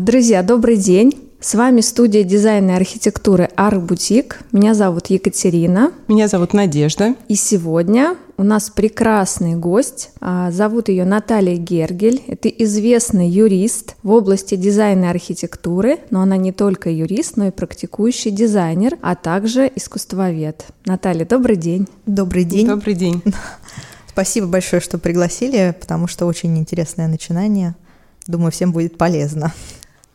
Друзья, добрый день! С вами студия дизайна и архитектуры Арк Бутик. Меня зовут Екатерина. Меня зовут Надежда. И сегодня у нас прекрасный гость. А, зовут ее Наталья Гергель. Это известный юрист в области дизайна и архитектуры, но она не только юрист, но и практикующий дизайнер, а также искусствовед. Наталья, добрый день. Добрый день. Добрый день. Спасибо большое, что пригласили, потому что очень интересное начинание. Думаю, всем будет полезно.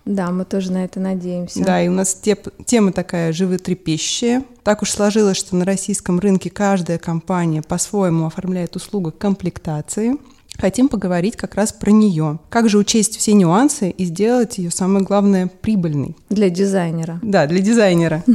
Да, мы тоже на это надеемся. Да, и у нас теп, тема такая животрепещущая. Так уж сложилось, что на российском рынке каждая компания по-своему оформляет услугу комплектации. Хотим поговорить как раз про нее. Как же учесть все нюансы и сделать ее, самое главное, прибыльной? Для дизайнера. Да, для дизайнера.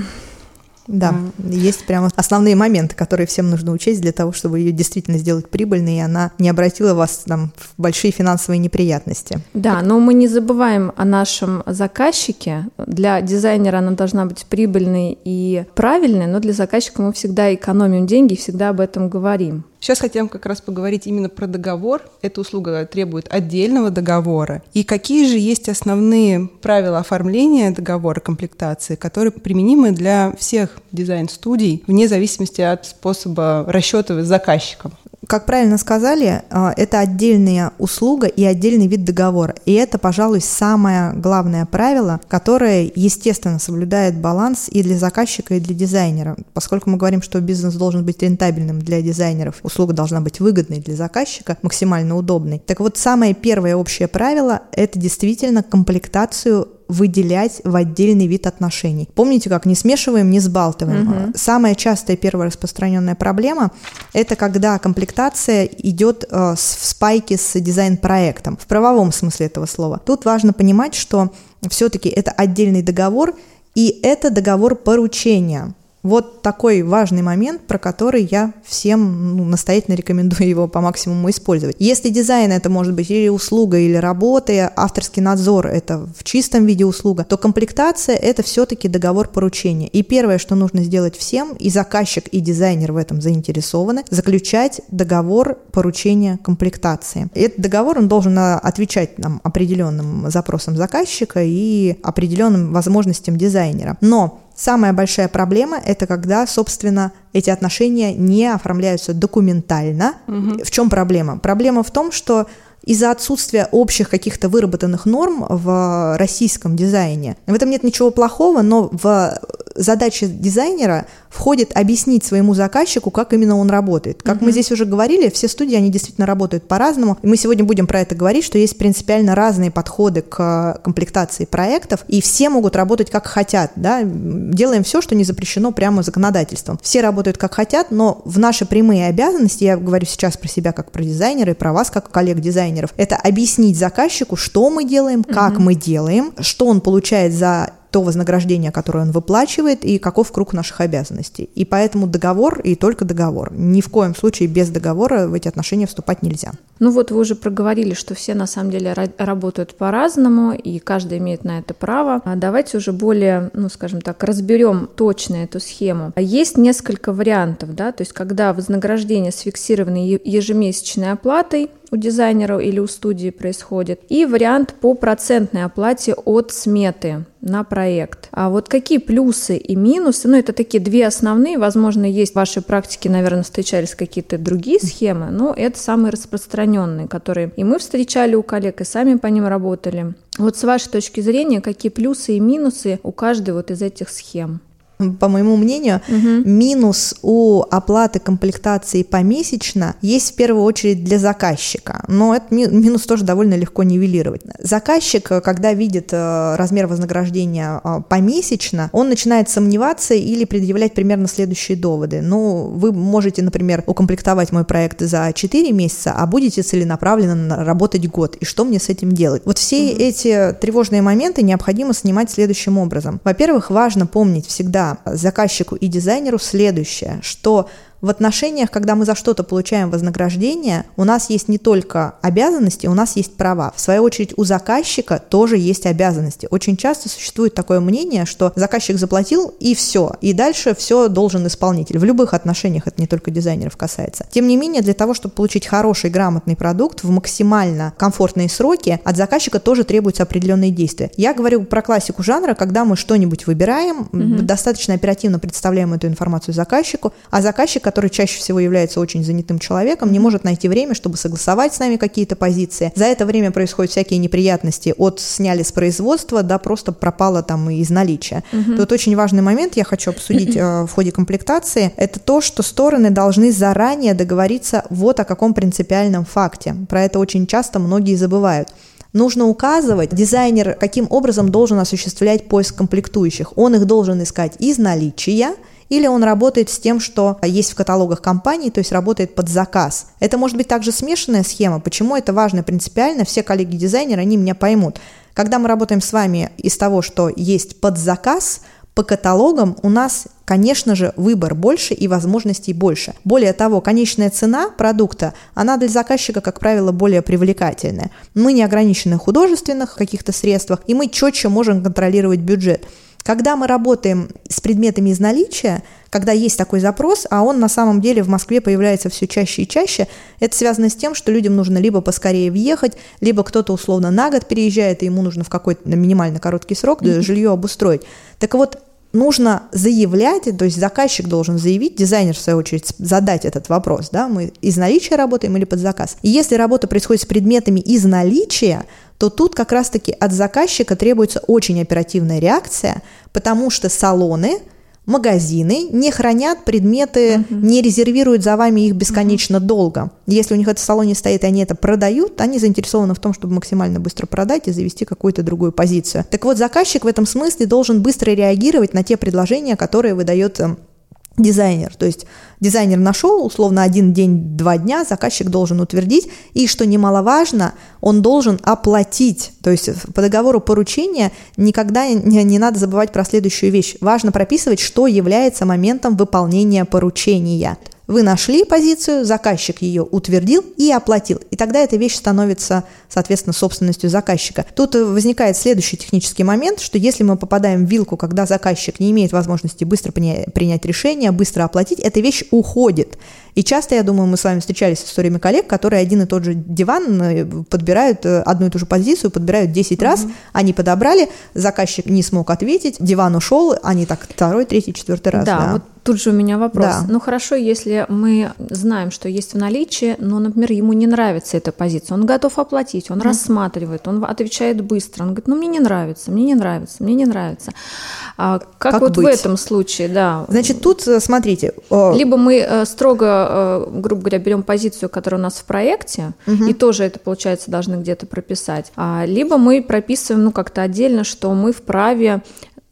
Да, mm. есть прямо основные моменты, которые всем нужно учесть для того, чтобы ее действительно сделать прибыльной, и она не обратила вас там, в большие финансовые неприятности. Да, но мы не забываем о нашем заказчике. Для дизайнера она должна быть прибыльной и правильной, но для заказчика мы всегда экономим деньги и всегда об этом говорим. Сейчас хотим как раз поговорить именно про договор. Эта услуга требует отдельного договора. И какие же есть основные правила оформления договора комплектации, которые применимы для всех дизайн-студий вне зависимости от способа расчета с заказчиком? Как правильно сказали, а, это отдельная услуга и отдельный вид договора. И это, пожалуй, самое главное правило, которое, естественно, соблюдает баланс и для заказчика, и для дизайнера. Поскольку мы говорим, что бизнес должен быть рентабельным для дизайнеров, услуга должна быть выгодной для заказчика, максимально удобной. Так вот, самое первое общее правило – это действительно комплектацию выделять в отдельный вид отношений. Помните, как не смешиваем, не сбалтываем. Угу. Самая частая первая распространенная проблема – это когда комплектация идет э, в спайке с дизайн-проектом, в правовом смысле этого слова. Тут важно понимать, что все-таки это отдельный договор, и это договор поручения. Вот такой важный момент, про который я всем ну, настоятельно рекомендую его по максимуму использовать. Если дизайн это может быть или услуга, или работа, авторский надзор это в чистом виде услуга, то комплектация это все-таки договор поручения. И первое, что нужно сделать всем, и заказчик, и дизайнер в этом заинтересованы, заключать договор поручения комплектации. Этот договор он должен а, отвечать нам определенным запросам заказчика и определенным возможностям дизайнера. Но Самая большая проблема – это когда, собственно, эти отношения не оформляются документально. Угу. В чем проблема? Проблема в том, что из-за отсутствия общих каких-то выработанных норм в российском дизайне. В этом нет ничего плохого, но в задачи дизайнера входит объяснить своему заказчику, как именно он работает. Как uh-huh. мы здесь уже говорили, все студии, они действительно работают по-разному. И мы сегодня будем про это говорить, что есть принципиально разные подходы к комплектации проектов, и все могут работать как хотят. Да? Делаем все, что не запрещено прямо законодательством. Все работают как хотят, но в наши прямые обязанности, я говорю сейчас про себя как про дизайнера и про вас как коллег-дизайнеров, это объяснить заказчику, что мы делаем, как uh-huh. мы делаем, что он получает за то вознаграждение, которое он выплачивает, и каков круг наших обязанностей. И поэтому договор и только договор. Ни в коем случае без договора в эти отношения вступать нельзя. Ну вот вы уже проговорили, что все на самом деле работают по-разному, и каждый имеет на это право. А давайте уже более, ну скажем так, разберем точно эту схему. Есть несколько вариантов, да, то есть когда вознаграждение сфиксировано ежемесячной оплатой, у дизайнера или у студии происходит, и вариант по процентной оплате от сметы на проект. А вот какие плюсы и минусы? Ну, это такие две основные. Возможно, есть в вашей практике, наверное, встречались какие-то другие схемы, но это самые распространенные, которые и мы встречали у коллег, и сами по ним работали. Вот с вашей точки зрения, какие плюсы и минусы у каждой вот из этих схем? По моему мнению, угу. минус у оплаты комплектации помесячно есть в первую очередь для заказчика, но этот минус тоже довольно легко нивелировать. Заказчик, когда видит э, размер вознаграждения э, помесячно, он начинает сомневаться или предъявлять примерно следующие доводы. Ну, вы можете, например, укомплектовать мой проект за 4 месяца, а будете целенаправленно работать год. И что мне с этим делать? Вот все угу. эти тревожные моменты необходимо снимать следующим образом. Во-первых, важно помнить всегда заказчику и дизайнеру следующее, что в отношениях, когда мы за что-то получаем вознаграждение, у нас есть не только обязанности, у нас есть права. В свою очередь, у заказчика тоже есть обязанности. Очень часто существует такое мнение, что заказчик заплатил и все, и дальше все должен исполнитель. В любых отношениях это не только дизайнеров касается. Тем не менее, для того, чтобы получить хороший, грамотный продукт в максимально комфортные сроки, от заказчика тоже требуются определенные действия. Я говорю про классику жанра, когда мы что-нибудь выбираем, угу. достаточно оперативно представляем эту информацию заказчику, а заказчик, который чаще всего является очень занятым человеком, не может найти время, чтобы согласовать с нами какие-то позиции. За это время происходят всякие неприятности от сняли с производства до просто пропало там из наличия. Угу. Тут очень важный момент, я хочу обсудить э, в ходе комплектации, это то, что стороны должны заранее договориться вот о каком принципиальном факте. Про это очень часто многие забывают. Нужно указывать, дизайнер каким образом должен осуществлять поиск комплектующих. Он их должен искать из наличия, или он работает с тем, что есть в каталогах компаний, то есть работает под заказ. Это может быть также смешанная схема. Почему это важно принципиально? Все коллеги-дизайнеры, они меня поймут. Когда мы работаем с вами из того, что есть под заказ, по каталогам у нас, конечно же, выбор больше и возможностей больше. Более того, конечная цена продукта, она для заказчика, как правило, более привлекательная. Мы не ограничены в художественных каких-то средствах, и мы четче можем контролировать бюджет. Когда мы работаем с предметами из наличия, когда есть такой запрос, а он на самом деле в Москве появляется все чаще и чаще, это связано с тем, что людям нужно либо поскорее въехать, либо кто-то условно на год переезжает, и ему нужно в какой-то минимально короткий срок жилье обустроить. Так вот, нужно заявлять, то есть заказчик должен заявить, дизайнер, в свою очередь, задать этот вопрос, да, мы из наличия работаем или под заказ. И если работа происходит с предметами из наличия, то тут как раз-таки от заказчика требуется очень оперативная реакция, потому что салоны – магазины не хранят предметы, uh-huh. не резервируют за вами их бесконечно uh-huh. долго. Если у них это в салоне стоит, и они это продают, они заинтересованы в том, чтобы максимально быстро продать и завести какую-то другую позицию. Так вот, заказчик в этом смысле должен быстро реагировать на те предложения, которые выдает эм, дизайнер. То есть дизайнер нашел, условно, один день, два дня, заказчик должен утвердить, и, что немаловажно, он должен оплатить. То есть по договору поручения никогда не, не надо забывать про следующую вещь. Важно прописывать, что является моментом выполнения поручения. Вы нашли позицию, заказчик ее утвердил и оплатил. И тогда эта вещь становится, соответственно, собственностью заказчика. Тут возникает следующий технический момент, что если мы попадаем в вилку, когда заказчик не имеет возможности быстро принять решение, быстро оплатить, эта вещь уходит. И часто, я думаю, мы с вами встречались с историями коллег, которые один и тот же диван э, подбирают, э, одну и ту же позицию подбирают 10 угу. раз, они подобрали, заказчик не смог ответить, диван ушел, они так второй, третий, четвертый раз. Да, да. вот Тут же у меня вопрос. Да. Ну хорошо, если мы знаем, что есть в наличии, но, например, ему не нравится эта позиция, он готов оплатить, он mm. рассматривает, он отвечает быстро, он говорит, ну мне не нравится, мне не нравится, мне не нравится. А как, как вот быть? в этом случае, да? Значит, тут э, смотрите. Либо мы э, строго, э, грубо говоря, берем позицию, которая у нас в проекте, угу. и тоже это, получается, должны где-то прописать. А, либо мы прописываем, ну, как-то отдельно, что мы вправе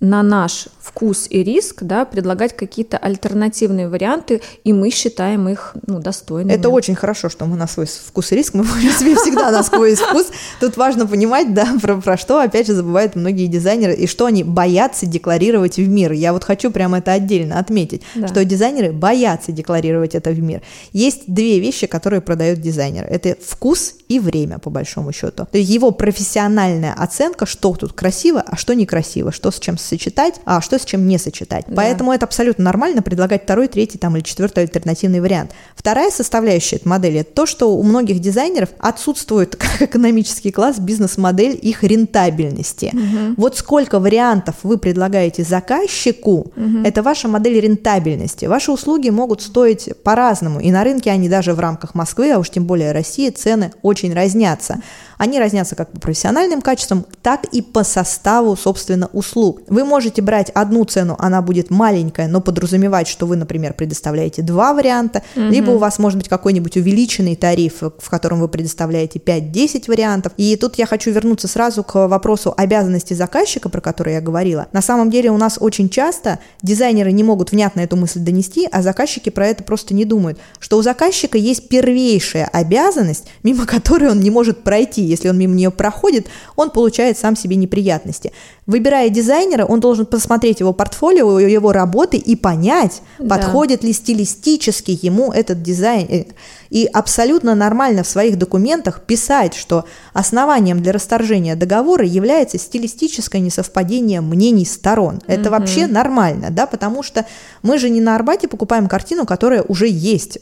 на наш вкус и риск, да, предлагать какие-то альтернативные варианты, и мы считаем их ну, достойными. Это очень хорошо, что мы на свой вкус и риск, мы себе всегда на свой вкус. Тут важно понимать, да, про, про что, опять же, забывают многие дизайнеры, и что они боятся декларировать в мир. Я вот хочу прямо это отдельно отметить, да. что дизайнеры боятся декларировать это в мир. Есть две вещи, которые продает дизайнер. Это вкус и время, по большому счету. То есть его профессиональная оценка, что тут красиво, а что некрасиво, что с чем сочетать, а что с чем не сочетать. Да. Поэтому это абсолютно нормально предлагать второй, третий там, или четвертый альтернативный вариант. Вторая составляющая этой модели – это то, что у многих дизайнеров отсутствует как экономический класс бизнес-модель их рентабельности. Угу. Вот сколько вариантов вы предлагаете заказчику, угу. это ваша модель рентабельности. Ваши услуги могут стоить по-разному, и на рынке они даже в рамках Москвы, а уж тем более России, цены очень разнятся. Они разнятся как по профессиональным качествам, так и по составу, собственно, услуг. Вы можете брать одну цену, она будет маленькая, но подразумевать, что вы, например, предоставляете два варианта, угу. либо у вас может быть какой-нибудь увеличенный тариф, в котором вы предоставляете 5-10 вариантов. И тут я хочу вернуться сразу к вопросу обязанности заказчика, про который я говорила. На самом деле у нас очень часто дизайнеры не могут внятно эту мысль донести, а заказчики про это просто не думают, что у заказчика есть первейшая обязанность, мимо которой он не может пройти Если он мимо нее проходит, он получает сам себе неприятности. Выбирая дизайнера, он должен посмотреть его портфолио, его работы и понять, да. подходит ли стилистически ему этот дизайн. И абсолютно нормально в своих документах писать, что основанием для расторжения договора является стилистическое несовпадение мнений сторон. Это угу. вообще нормально, да, потому что мы же не на Арбате покупаем картину, которая уже есть.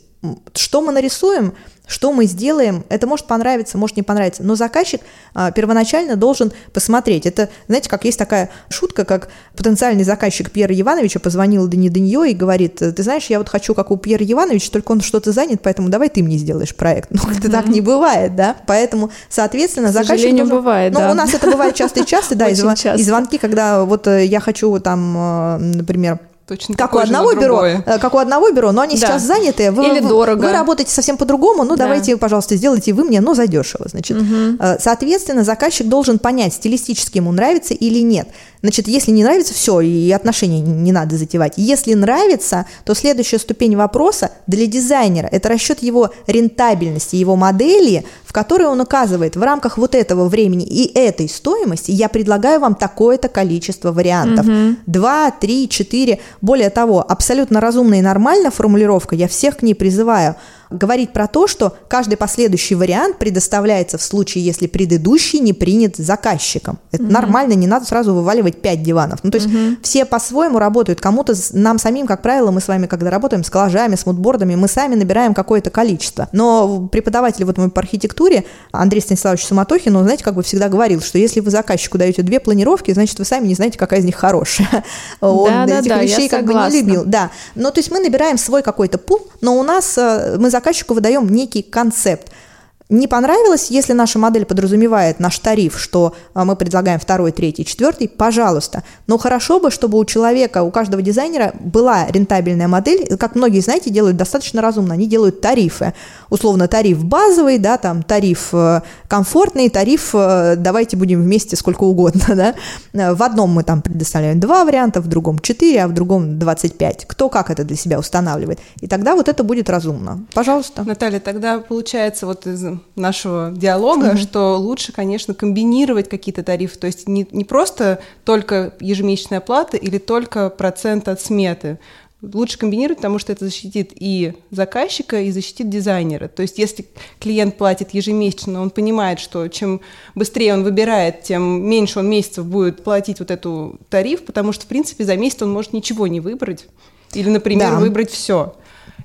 Что мы нарисуем, что мы сделаем, это может понравиться, может не понравиться, но заказчик а, первоначально должен посмотреть. Это, знаете, как есть такая шутка, как потенциальный заказчик Пьера Ивановича позвонил Дани Данье и говорит, ты знаешь, я вот хочу, как у Пьера Ивановича, только он что-то занят, поэтому давай ты мне сделаешь проект. Ну, это так не бывает, да, поэтому, соответственно, К заказчик должен... бывает, Ну, да. у нас это бывает часто и часто, да, и звонки, когда вот э, я хочу там, э, например, Точно как у одного бюро, э, как у одного бюро, но они да. сейчас заняты. Вы, Или дорого. Вы работаете совсем по-другому, ну да. давайте, пожалуйста, сделайте вы мне, но задешево, значит. Угу. Соответственно, заказчик должен понять, стилистически ему нравится или нет. Значит, если не нравится, все, и отношения не надо затевать. Если нравится, то следующая ступень вопроса для дизайнера – это расчет его рентабельности, его модели, в которой он указывает, в рамках вот этого времени и этой стоимости я предлагаю вам такое-то количество вариантов. Два, три, четыре. Более того, абсолютно разумная и нормальная формулировка, я всех к ней призываю – говорит про то, что каждый последующий вариант предоставляется в случае, если предыдущий не принят заказчиком. Это угу. нормально, не надо сразу вываливать 5 диванов. Ну, то есть угу. все по-своему работают. Кому-то, нам самим, как правило, мы с вами, когда работаем с коллажами, с мудбордами, мы сами набираем какое-то количество. Но преподаватель вот мой по архитектуре, Андрей Станиславович Суматохин, он, знаете, как бы всегда говорил, что если вы заказчику даете две планировки, значит, вы сами не знаете, какая из них хорошая. Он да, этих да, вещей как согласна. бы не любил. Да. Но то есть мы набираем свой какой-то пул, но у нас э, мы заказчику выдаем некий концепт. Не понравилось, если наша модель подразумевает наш тариф, что а, мы предлагаем второй, третий, четвертый, пожалуйста. Но хорошо бы, чтобы у человека, у каждого дизайнера была рентабельная модель. Как многие, знаете, делают достаточно разумно. Они делают тарифы. Условно, тариф базовый, да, там тариф э, комфортный, тариф э, давайте будем вместе сколько угодно, да. В одном мы там предоставляем два варианта, в другом четыре, а в другом 25. Кто как это для себя устанавливает. И тогда вот это будет разумно. Пожалуйста. Наталья, тогда получается вот из нашего диалога, mm-hmm. что лучше, конечно, комбинировать какие-то тарифы, то есть не, не просто только ежемесячная плата или только процент от сметы. Лучше комбинировать, потому что это защитит и заказчика, и защитит дизайнера. То есть если клиент платит ежемесячно, он понимает, что чем быстрее он выбирает, тем меньше он месяцев будет платить вот эту тариф, потому что, в принципе, за месяц он может ничего не выбрать. Или, например, да. выбрать все.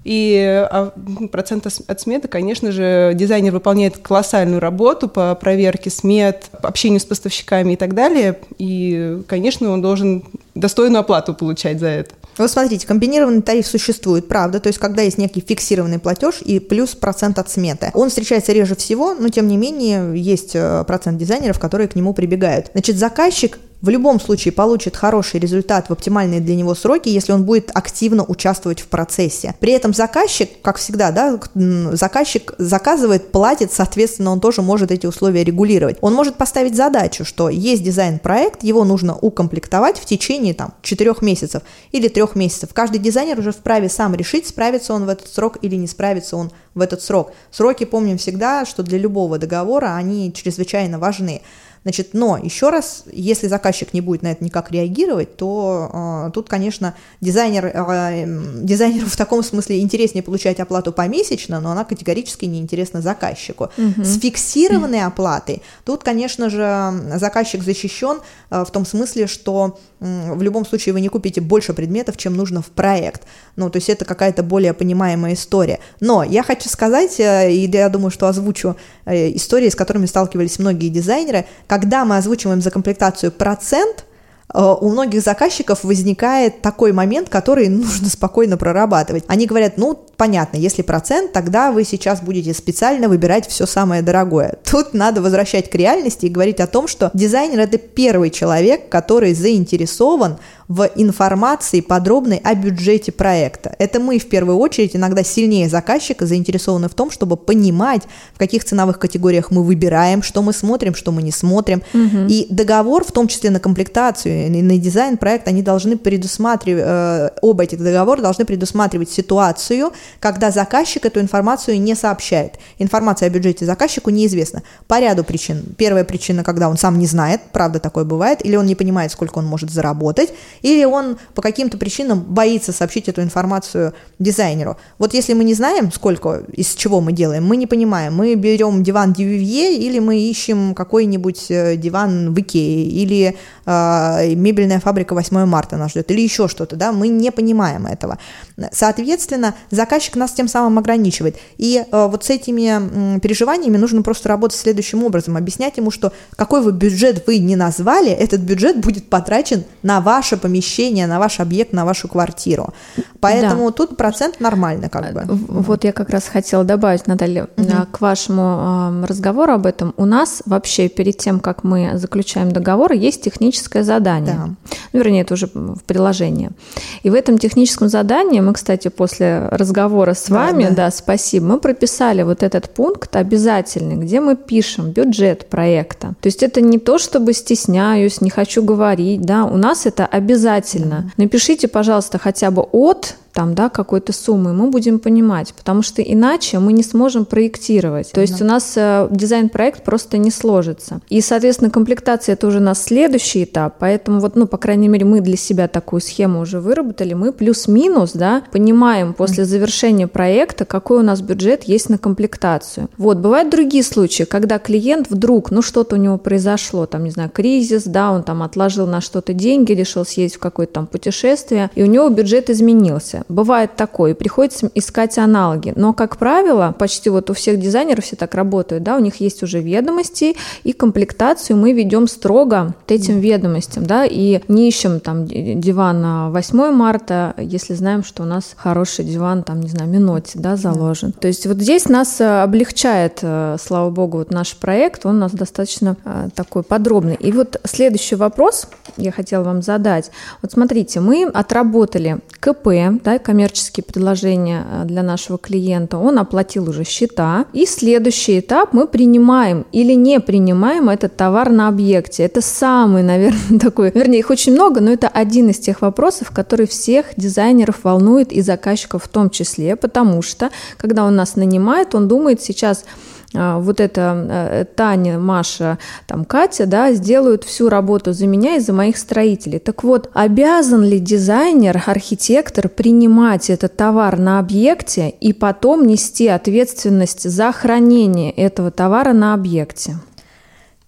И а, процент от сметы, конечно же, дизайнер выполняет колоссальную работу по проверке смет, общению с поставщиками и так далее. И, конечно, он должен достойную оплату получать за это. Вот смотрите, комбинированный тариф существует, правда, то есть когда есть некий фиксированный платеж и плюс процент от сметы. Он встречается реже всего, но тем не менее есть э, процент дизайнеров, которые к нему прибегают. Значит, заказчик в любом случае получит хороший результат в оптимальные для него сроки, если он будет активно участвовать в процессе. При этом заказчик, как всегда, да, заказчик заказывает, платит, соответственно, он тоже может эти условия регулировать. Он может поставить задачу, что есть дизайн-проект, его нужно укомплектовать в течение там, 4 месяцев или 3 месяцев. Каждый дизайнер уже вправе сам решить, справится он в этот срок или не справится он в этот срок. Сроки помним всегда, что для любого договора они чрезвычайно важны. Значит, но еще раз, если заказчик не будет на это никак реагировать, то э, тут, конечно, дизайнер, э, дизайнеру в таком смысле интереснее получать оплату помесячно, но она категорически не интересна заказчику. Угу. С фиксированной оплатой тут, конечно же, заказчик защищен э, в том смысле, что в любом случае вы не купите больше предметов, чем нужно в проект. Ну, то есть это какая-то более понимаемая история. Но я хочу сказать, э, и я думаю, что озвучу э, истории, с которыми сталкивались многие дизайнеры, когда мы озвучиваем за комплектацию процент, у многих заказчиков возникает такой момент, который нужно спокойно прорабатывать. Они говорят, ну, понятно, если процент, тогда вы сейчас будете специально выбирать все самое дорогое. Тут надо возвращать к реальности и говорить о том, что дизайнер – это первый человек, который заинтересован в информации подробной о бюджете проекта. Это мы в первую очередь иногда сильнее заказчика заинтересованы в том, чтобы понимать, в каких ценовых категориях мы выбираем, что мы смотрим, что мы не смотрим. Угу. И договор, в том числе на комплектацию и на дизайн проекта, они должны предусматривать, э, оба эти договора должны предусматривать ситуацию, когда заказчик эту информацию не сообщает. Информация о бюджете заказчику неизвестна по ряду причин. Первая причина, когда он сам не знает, правда такое бывает, или он не понимает, сколько он может заработать, или он по каким-то причинам боится сообщить эту информацию дизайнеру. Вот если мы не знаем, сколько, из чего мы делаем, мы не понимаем, мы берем диван Дювивье или мы ищем какой-нибудь э, диван в Икее, или э, мебельная фабрика 8 марта нас ждет, или еще что-то, да, мы не понимаем этого. Соответственно, заказчик нас тем самым ограничивает. И э, вот с этими переживаниями нужно просто работать следующим образом, объяснять ему, что какой вы бюджет вы не назвали, этот бюджет будет потрачен на ваше помещение, на ваш объект, на вашу квартиру. Поэтому да. тут процент нормально как бы. Вот я как раз хотела добавить, Наталья, угу. к вашему разговору об этом. У нас вообще перед тем, как мы заключаем договор, есть техническое задание. Да. Ну, вернее, это уже в приложении. И в этом техническом задании мы, кстати, после разговора с вами, да, да. да спасибо, мы прописали вот этот пункт обязательный, где мы пишем бюджет проекта. То есть это не то, чтобы стесняюсь, не хочу говорить, да, у нас это обязательно. Напишите, пожалуйста, хотя бы от там, да, какой-то суммы, мы будем понимать, потому что иначе мы не сможем проектировать. То есть у нас э, дизайн-проект просто не сложится. И, соответственно, комплектация это уже у нас следующий этап, поэтому вот, ну, по крайней мере, мы для себя такую схему уже выработали, мы плюс-минус, да, понимаем после завершения проекта, какой у нас бюджет есть на комплектацию. Вот, бывают другие случаи, когда клиент вдруг, ну, что-то у него произошло, там, не знаю, кризис, да, он там отложил на что-то деньги, решил съездить в какое-то там путешествие, и у него бюджет изменился. Бывает такое, приходится искать аналоги. Но, как правило, почти вот у всех дизайнеров все так работают, да, у них есть уже ведомости, и комплектацию мы ведем строго вот этим ведомостям, да, и не ищем там диван на 8 марта, если знаем, что у нас хороший диван, там, не знаю, миноте, да, заложен. То есть вот здесь нас э, облегчает, э, слава богу, вот наш проект, он у нас достаточно э, такой подробный. И вот следующий вопрос я хотела вам задать. Вот смотрите, мы отработали КП, да, коммерческие предложения э, для нашего клиента, он оплатил уже счета. И следующий этап мы принимаем или не принимаем этот товар на объекте. Это самый, наверное, такой, вернее, их очень много, но это один из тех вопросов, который всех дизайнеров волнует и заказчиков в том числе, потому что, когда он нас нанимает, он думает сейчас, вот эта э, Таня, Маша, там Катя, да, сделают всю работу за меня и за моих строителей. Так вот, обязан ли дизайнер, архитектор принимать этот товар на объекте и потом нести ответственность за хранение этого товара на объекте?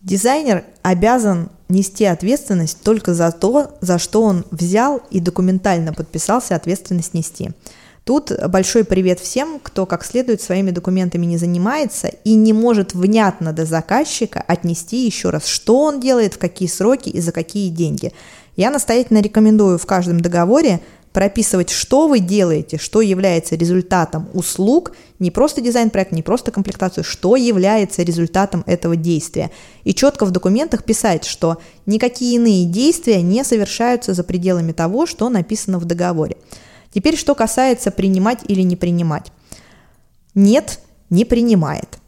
Дизайнер обязан нести ответственность только за то, за что он взял и документально подписался ответственность нести. Тут большой привет всем, кто как следует своими документами не занимается и не может внятно до заказчика отнести еще раз, что он делает, в какие сроки и за какие деньги. Я настоятельно рекомендую в каждом договоре прописывать, что вы делаете, что является результатом услуг, не просто дизайн-проект, не просто комплектацию, что является результатом этого действия. И четко в документах писать, что никакие иные действия не совершаются за пределами того, что написано в договоре. Теперь, что касается принимать или не принимать. Нет, не принимает.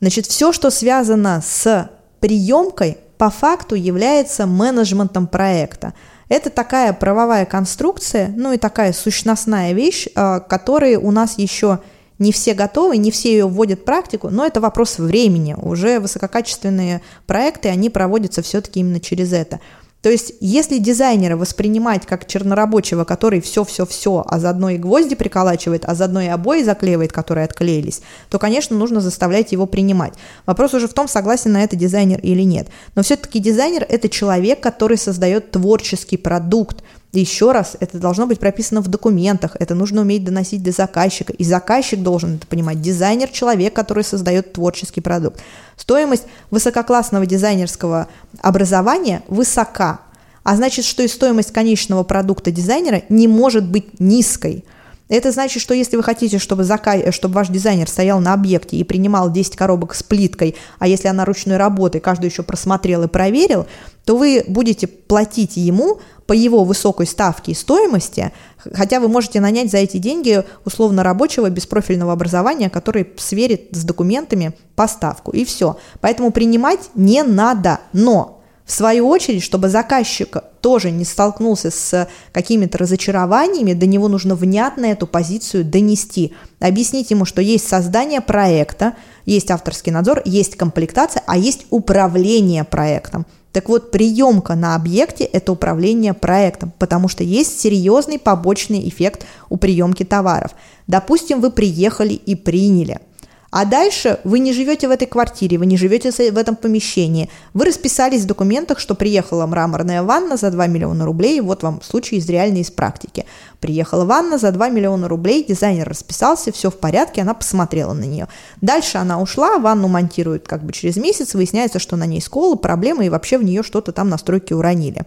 Значит, все, что связано с приемкой, по факту является менеджментом проекта. Это такая правовая конструкция, ну и такая сущностная вещь, а, которой у нас еще не все готовы, не все ее вводят в практику, но это вопрос времени. Уже высококачественные проекты, они проводятся все-таки именно через это. То есть, если дизайнера воспринимать как чернорабочего, который все-все-все, а заодно и гвозди приколачивает, а заодно и обои заклеивает, которые отклеились, то, конечно, нужно заставлять его принимать. Вопрос уже в том, согласен на это дизайнер или нет. Но все-таки дизайнер – это человек, который создает творческий продукт, еще раз, это должно быть прописано в документах, это нужно уметь доносить до заказчика, и заказчик должен это понимать. Дизайнер – человек, который создает творческий продукт. Стоимость высококлассного дизайнерского образования высока, а значит, что и стоимость конечного продукта дизайнера не может быть низкой. Это значит, что если вы хотите, чтобы, зака... чтобы ваш дизайнер стоял на объекте и принимал 10 коробок с плиткой, а если она ручной работы, каждую еще просмотрел и проверил, то вы будете платить ему по его высокой ставке и стоимости, хотя вы можете нанять за эти деньги условно рабочего беспрофильного образования, который сверит с документами поставку, и все. Поэтому принимать не надо, но в свою очередь, чтобы заказчик тоже не столкнулся с какими-то разочарованиями, до него нужно внятно эту позицию донести. Объяснить ему, что есть создание проекта, есть авторский надзор, есть комплектация, а есть управление проектом. Так вот, приемка на объекте – это управление проектом, потому что есть серьезный побочный эффект у приемки товаров. Допустим, вы приехали и приняли – а дальше вы не живете в этой квартире, вы не живете в этом помещении. Вы расписались в документах, что приехала мраморная ванна за 2 миллиона рублей, вот вам случай из реальной, из практики. Приехала ванна за 2 миллиона рублей, дизайнер расписался, все в порядке, она посмотрела на нее. Дальше она ушла, ванну монтируют как бы через месяц, выясняется, что на ней сколы, проблемы и вообще в нее что-то там настройки уронили.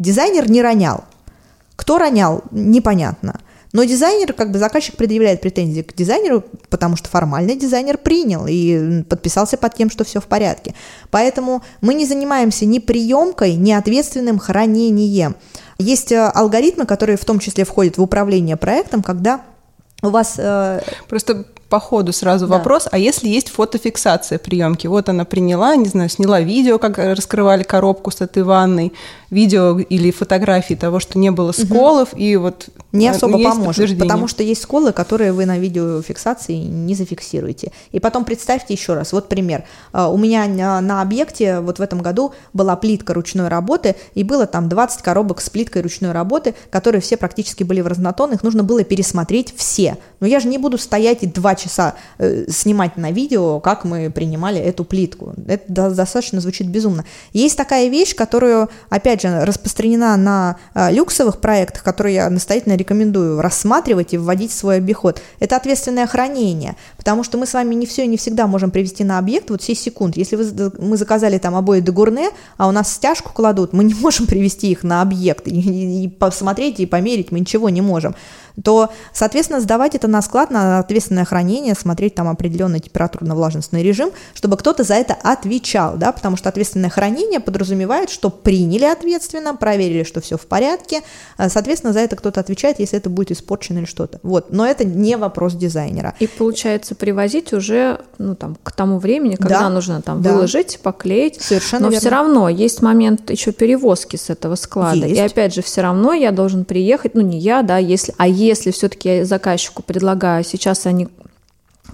Дизайнер не ронял. Кто ронял, непонятно. Но дизайнер, как бы заказчик предъявляет претензии к дизайнеру, потому что формально дизайнер принял и подписался под тем, что все в порядке. Поэтому мы не занимаемся ни приемкой, ни ответственным хранением. Есть э, алгоритмы, которые в том числе входят в управление проектом, когда у вас... Э... Просто по ходу сразу да. вопрос, а если есть фотофиксация приемки? Вот она приняла, не знаю, сняла видео, как раскрывали коробку с этой ванной, видео или фотографии того, что не было сколов, угу. и вот не особо поможет, потому что есть сколы, которые вы на видеофиксации не зафиксируете. И потом представьте еще раз, вот пример. А, у меня на объекте вот в этом году была плитка ручной работы, и было там 20 коробок с плиткой ручной работы, которые все практически были в разнотон, их нужно было пересмотреть все. Но я же не буду стоять и два часа э, снимать на видео, как мы принимали эту плитку. Это достаточно звучит безумно. Есть такая вещь, которую, опять же, распространена на э, люксовых проектах, которые я настоятельно рекомендую рассматривать и вводить в свой обиход, это ответственное хранение, потому что мы с вами не все и не всегда можем привести на объект вот 6 секунд. Если вы, мы заказали там обои де Гурне, а у нас стяжку кладут, мы не можем привести их на объект и, и, и посмотреть и померить мы ничего не можем. То, соответственно, сдавать это на склад, на ответственное хранение, смотреть там определенный температурно-влажностный режим, чтобы кто-то за это отвечал, да, потому что ответственное хранение подразумевает, что приняли ответственно, проверили, что все в порядке, э, соответственно, за это кто-то отвечает, если это будет испорчено или что-то. Вот, но это не вопрос дизайнера. И получается привозить уже, ну, там, к тому времени, когда да, нужно там да. выложить, поклеить. Совершенно Но верно. все равно есть момент еще перевозки с этого склада. Есть. И опять же, все равно я должен приехать, ну, не я, да, если, а если все-таки я заказчику предлагаю, сейчас они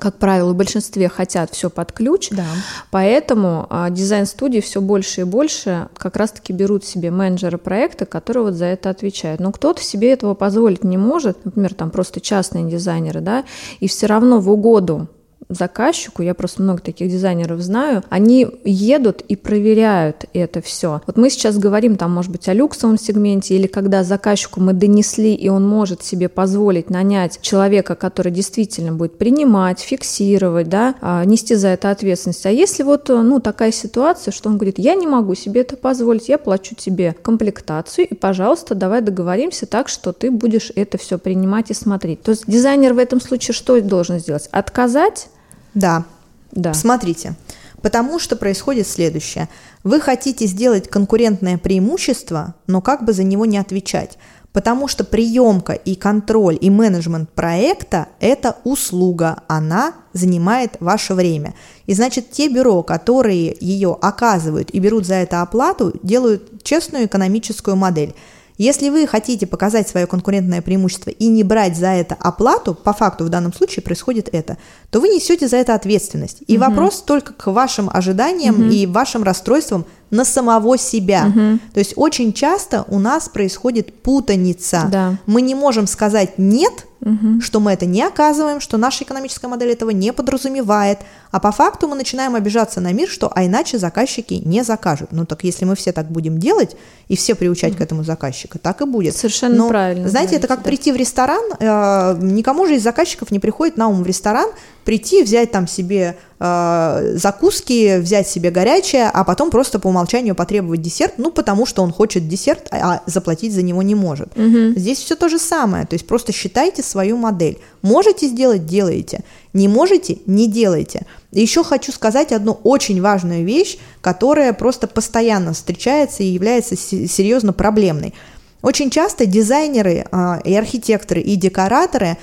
как правило, в большинстве хотят все под ключ, да. поэтому а, дизайн-студии все больше и больше как раз-таки берут себе менеджера проекта, который вот за это отвечает. Но кто-то себе этого позволить не может, например, там просто частные дизайнеры, да, и все равно в угоду заказчику, я просто много таких дизайнеров знаю, они едут и проверяют это все. Вот мы сейчас говорим там, может быть, о люксовом сегменте, или когда заказчику мы донесли, и он может себе позволить нанять человека, который действительно будет принимать, фиксировать, да, а, нести за это ответственность. А если вот, ну, такая ситуация, что он говорит, я не могу себе это позволить, я плачу тебе комплектацию, и, пожалуйста, давай договоримся так, что ты будешь это все принимать и смотреть. То есть дизайнер в этом случае что должен сделать? Отказать да. Да. Смотрите. Потому что происходит следующее. Вы хотите сделать конкурентное преимущество, но как бы за него не отвечать. Потому что приемка и контроль и менеджмент проекта – это услуга, она занимает ваше время. И значит, те бюро, которые ее оказывают и берут за это оплату, делают честную экономическую модель – если вы хотите показать свое конкурентное преимущество и не брать за это оплату, по факту в данном случае происходит это, то вы несете за это ответственность. И угу. вопрос только к вашим ожиданиям угу. и вашим расстройствам на самого себя. Угу. То есть очень часто у нас происходит путаница. Да. Мы не можем сказать нет угу. что мы это не оказываем, что наша экономическая модель этого не подразумевает, а по факту мы начинаем обижаться на мир, что а иначе заказчики не закажут. Ну так если мы все так будем делать и все приучать угу. к этому заказчика, так и будет. Совершенно Но, правильно. Знаете, это как да. прийти в ресторан, э, никому же из заказчиков не приходит на ум в ресторан прийти, взять там себе э, закуски, взять себе горячее, а потом просто по умолчанию потребовать десерт, ну, потому что он хочет десерт, а заплатить за него не может. Мгм. Здесь все то же самое, то есть просто считайте свою модель. Можете сделать – делаете, не можете – не делайте. Еще хочу сказать одну очень важную вещь, которая просто постоянно встречается и является се- серьезно проблемной. Очень часто дизайнеры а, и архитекторы и декораторы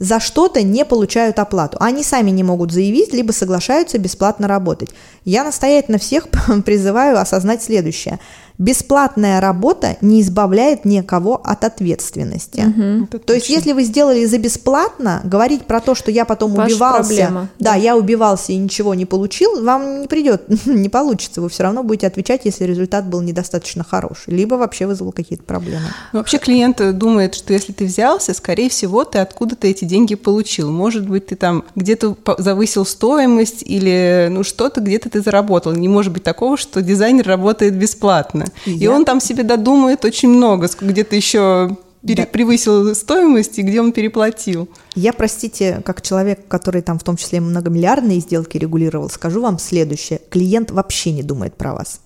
за что-то не получают оплату. Они сами не могут заявить, либо соглашаются бесплатно работать. Я настоятельно всех призываю осознать следующее. Бесплатная работа не избавляет никого от ответственности. Это То есть, точно. если вы сделали за бесплатно, говорить про то, что я потом Ваша убивался, проблема. да, я убивался и ничего не получил, вам не придет, не получится. Вы все равно будете отвечать, если результат был недостаточно хороший, либо вообще вызвал какие-то проблемы. Вообще клиент думает, что если ты взялся, скорее всего, ты откуда-то эти деньги получил. Может быть, ты там где-то завысил стоимость или ну что-то где-то ты заработал. Не может быть такого, что дизайнер работает бесплатно. И Я- он там себе додумает очень много, где-то еще пере- превысил стоимость и где он переплатил. Я, простите, как человек, который там в том числе многомиллиардные сделки регулировал, скажу вам следующее. Клиент вообще не думает про вас.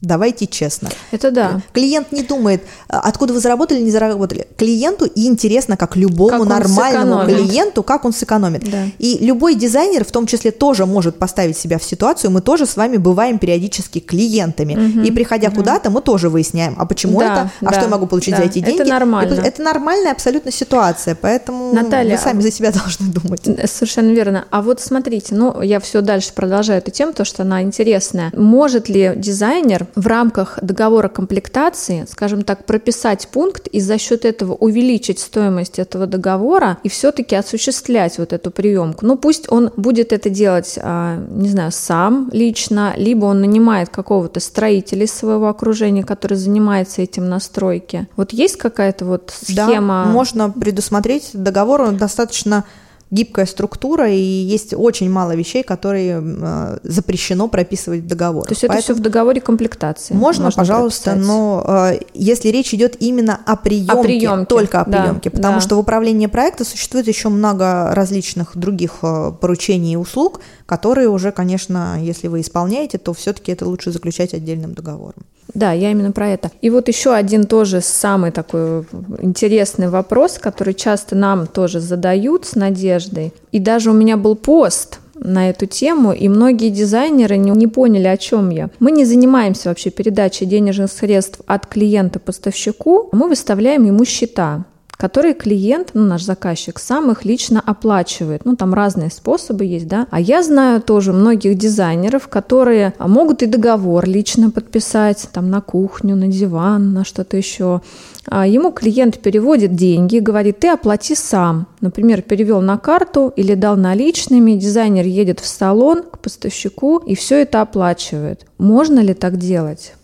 Давайте честно. Это да. Клиент не думает, а, откуда вы заработали, не заработали. Клиенту и интересно, как любому Как нормальному сэкономит. клиенту, как он сэкономит. Да. И любой дизайнер в том числе тоже может поставить себя в ситуацию. Мы тоже с вами бываем периодически клиентами. И приходя куда-то, мы тоже выясняем, а почему Да, это, а да, что я могу получить да. за эти Это деньги. И нормально. Это нормальная абсолютно ситуация, поэтому Наталья, вы сами за себя должны думать. Совершенно верно. А вот смотрите, ну, я все дальше продолжаю эту тему, потому что она интересная. Может ли дизайнер в рамках договора комплектации, скажем так, прописать пункт и за счет этого увеличить стоимость этого договора и все-таки осуществлять вот эту приемку? Ну, пусть он будет это делать, а, не знаю, сам лично, либо он нанимает какого-то строителя из своего окружения, который занимается этим на стройке. Вот есть какая-то вот схема? Да, можно предусмотреть договор, он достаточно гибкая структура, и есть очень мало вещей, которые э, запрещено прописывать в договор. То есть это все в договоре комплектации. Можно, пожалуйста, прописать. но э, если речь идет именно о приемке, приемке, только о да, приемке, потому да. что в управлении проекта существует еще много различных других э, поручений и услуг, которые уже, конечно, если вы исполняете, то все-таки это лучше заключать отдельным договором. Да, я именно про это. И вот еще один тоже самый такой интересный вопрос, который часто нам тоже задают с надеждой. И даже у меня был пост на эту тему, и многие дизайнеры не, не поняли, о чем я. Мы не занимаемся вообще передачей денежных средств от клиента поставщику, мы выставляем ему счета которые клиент, ну, наш заказчик, сам их лично оплачивает. Ну, там разные способы есть, да. А я знаю тоже многих дизайнеров, которые могут и договор лично подписать, там, на кухню, на диван, на что-то еще. А ему клиент переводит деньги, говорит, ты оплати сам. Например, перевел на карту или дал наличными, дизайнер едет в салон к поставщику и все это оплачивает. Можно ли так делать?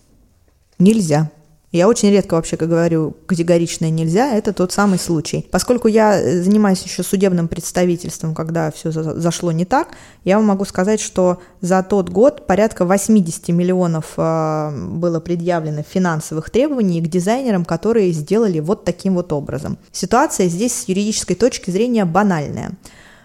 Нельзя. Я очень редко вообще, говорю, категорично нельзя, это тот самый случай. Поскольку я э, занимаюсь еще судебным представительством, когда все зашло не так, я вам могу сказать, что за тот год порядка 80 миллионов э, было предъявлено финансовых требований к дизайнерам, которые сделали вот таким вот образом. Ситуация здесь с юридической точки зрения банальная.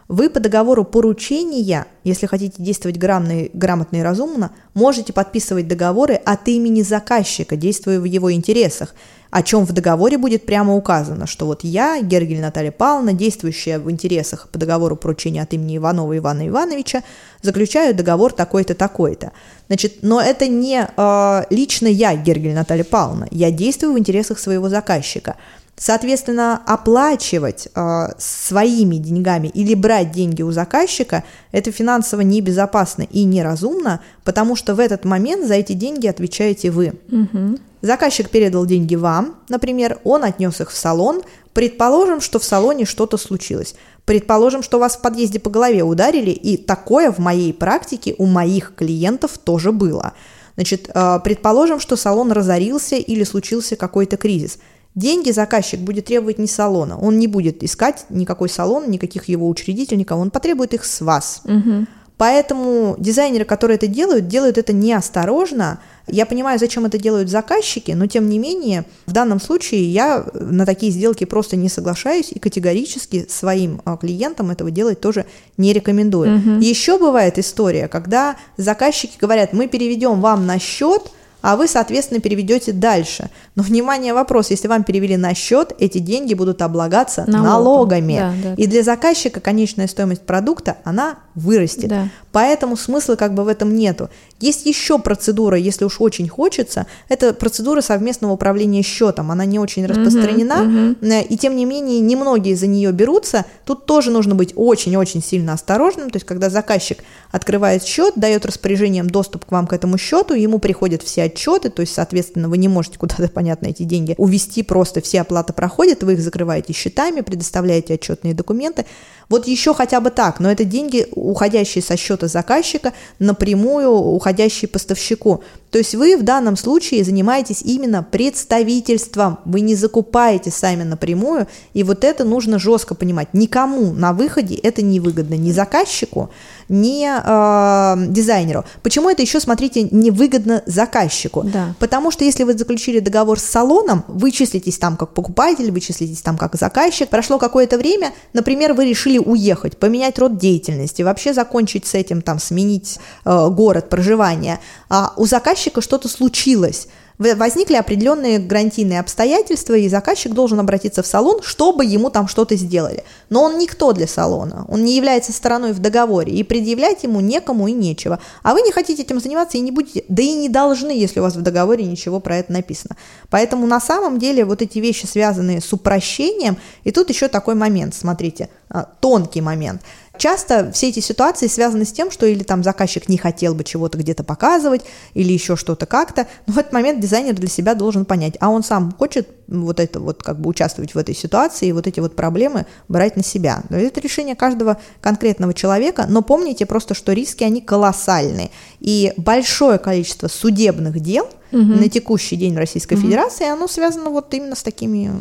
Вы по договору поручения, если хотите действовать грамотно, грамотно и разумно, можете подписывать договоры от имени заказчика, действуя в его интересах, о чем в договоре будет прямо указано, что вот я, Гергель Наталья Павловна, действующая в интересах по договору поручения от имени Иванова Ивана Ивановича, заключаю договор такой-то, такой-то. Значит, но это не э, лично я, Гергель Наталья Павловна, я действую в интересах своего заказчика. Соответственно, оплачивать э, своими деньгами или брать деньги у заказчика это финансово небезопасно и неразумно, потому что в этот момент за эти деньги отвечаете вы. Угу. Заказчик передал деньги вам, например, он отнес их в салон. Предположим, что в салоне что-то случилось. Предположим, что вас в подъезде по голове ударили, и такое в моей практике у моих клиентов тоже было. Значит, э, предположим, что салон разорился или случился какой-то кризис. Деньги заказчик будет требовать не салона, он не будет искать никакой салон, никаких его учредителей, никого, он потребует их с вас. Угу. Поэтому дизайнеры, которые это делают, делают это неосторожно. Я понимаю, зачем это делают заказчики, но тем не менее, в данном случае я на такие сделки просто не соглашаюсь и категорически своим а, клиентам этого делать тоже не рекомендую. Угу. Еще бывает история, когда заказчики говорят, мы переведем вам на счет – а вы, соответственно, переведете дальше. Но, внимание, вопрос, если вам перевели на счет, эти деньги будут облагаться Налогом. налогами. Да, да. И для заказчика конечная стоимость продукта, она вырастет. Да. Поэтому смысла как бы в этом нету. Есть еще процедура, если уж очень хочется, это процедура совместного управления счетом. Она не очень распространена, uh-huh, uh-huh. и тем не менее немногие за нее берутся. Тут тоже нужно быть очень-очень сильно осторожным. То есть, когда заказчик открывает счет, дает распоряжением доступ к вам к этому счету, ему приходят все отчеты, то есть, соответственно, вы не можете куда-то, понятно, эти деньги увести, просто все оплаты проходят, вы их закрываете счетами, предоставляете отчетные документы. Вот еще хотя бы так, но это деньги, уходящие со счета заказчика, напрямую уходящие поставщику. То есть вы в данном случае занимаетесь именно представительством, вы не закупаете сами напрямую, и вот это нужно жестко понимать. Никому на выходе это невыгодно, ни заказчику, ни э, дизайнеру. Почему это еще, смотрите, невыгодно заказчику? Да. Потому что если вы заключили договор с салоном, вы числитесь там как покупатель, вы числитесь там как заказчик, прошло какое-то время, например, вы решили уехать, поменять род деятельности, вообще закончить с этим, там, сменить э, город проживания, а у заказчика что-то случилось, возникли определенные гарантийные обстоятельства, и заказчик должен обратиться в салон, чтобы ему там что-то сделали. Но он никто для салона, он не является стороной в договоре, и предъявлять ему некому и нечего. А вы не хотите этим заниматься и не будете, да и не должны, если у вас в договоре ничего про это написано. Поэтому на самом деле вот эти вещи, связанные с упрощением, и тут еще такой момент, смотрите, а, тонкий момент – Часто все эти ситуации связаны с тем, что или там заказчик не хотел бы чего-то где-то показывать, или еще что-то как-то, но в этот момент дизайнер для себя должен понять, а он сам хочет вот это вот как бы участвовать в этой ситуации и вот эти вот проблемы брать на себя. Это решение каждого конкретного человека, но помните просто, что риски, они колоссальные. И большое количество судебных дел угу. на текущий день в Российской угу. Федерации, оно связано вот именно с такими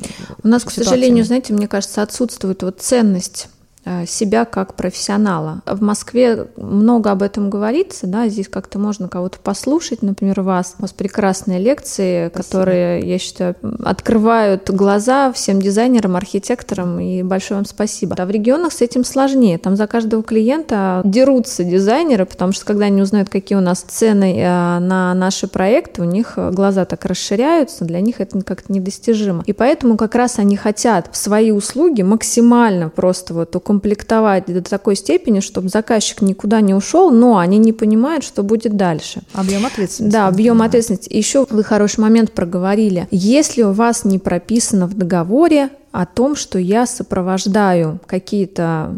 У нас, к сожалению, знаете, мне кажется, отсутствует вот ценность себя как профессионала. В Москве много об этом говорится, да, здесь как-то можно кого-то послушать, например, вас. У вас прекрасные лекции, Спасибо. которые, я считаю, открывают глаза всем дизайнерам, архитекторам, и большое вам спасибо. А в регионах с этим сложнее, там за каждого клиента дерутся дизайнеры, потому что когда они узнают, какие у нас цены э, на наши проекты, у них глаза так расширяются, для них это как-то недостижимо. И поэтому как раз они хотят свои услуги максимально просто вот укомплектовать укомплектовать до такой степени, чтобы заказчик никуда не ушел, но они не понимают, что будет дальше. Объем ответственности. Да, объем ответственности. Еще вы хороший момент проговорили. Если у вас не прописано в договоре о том, что я сопровождаю какие-то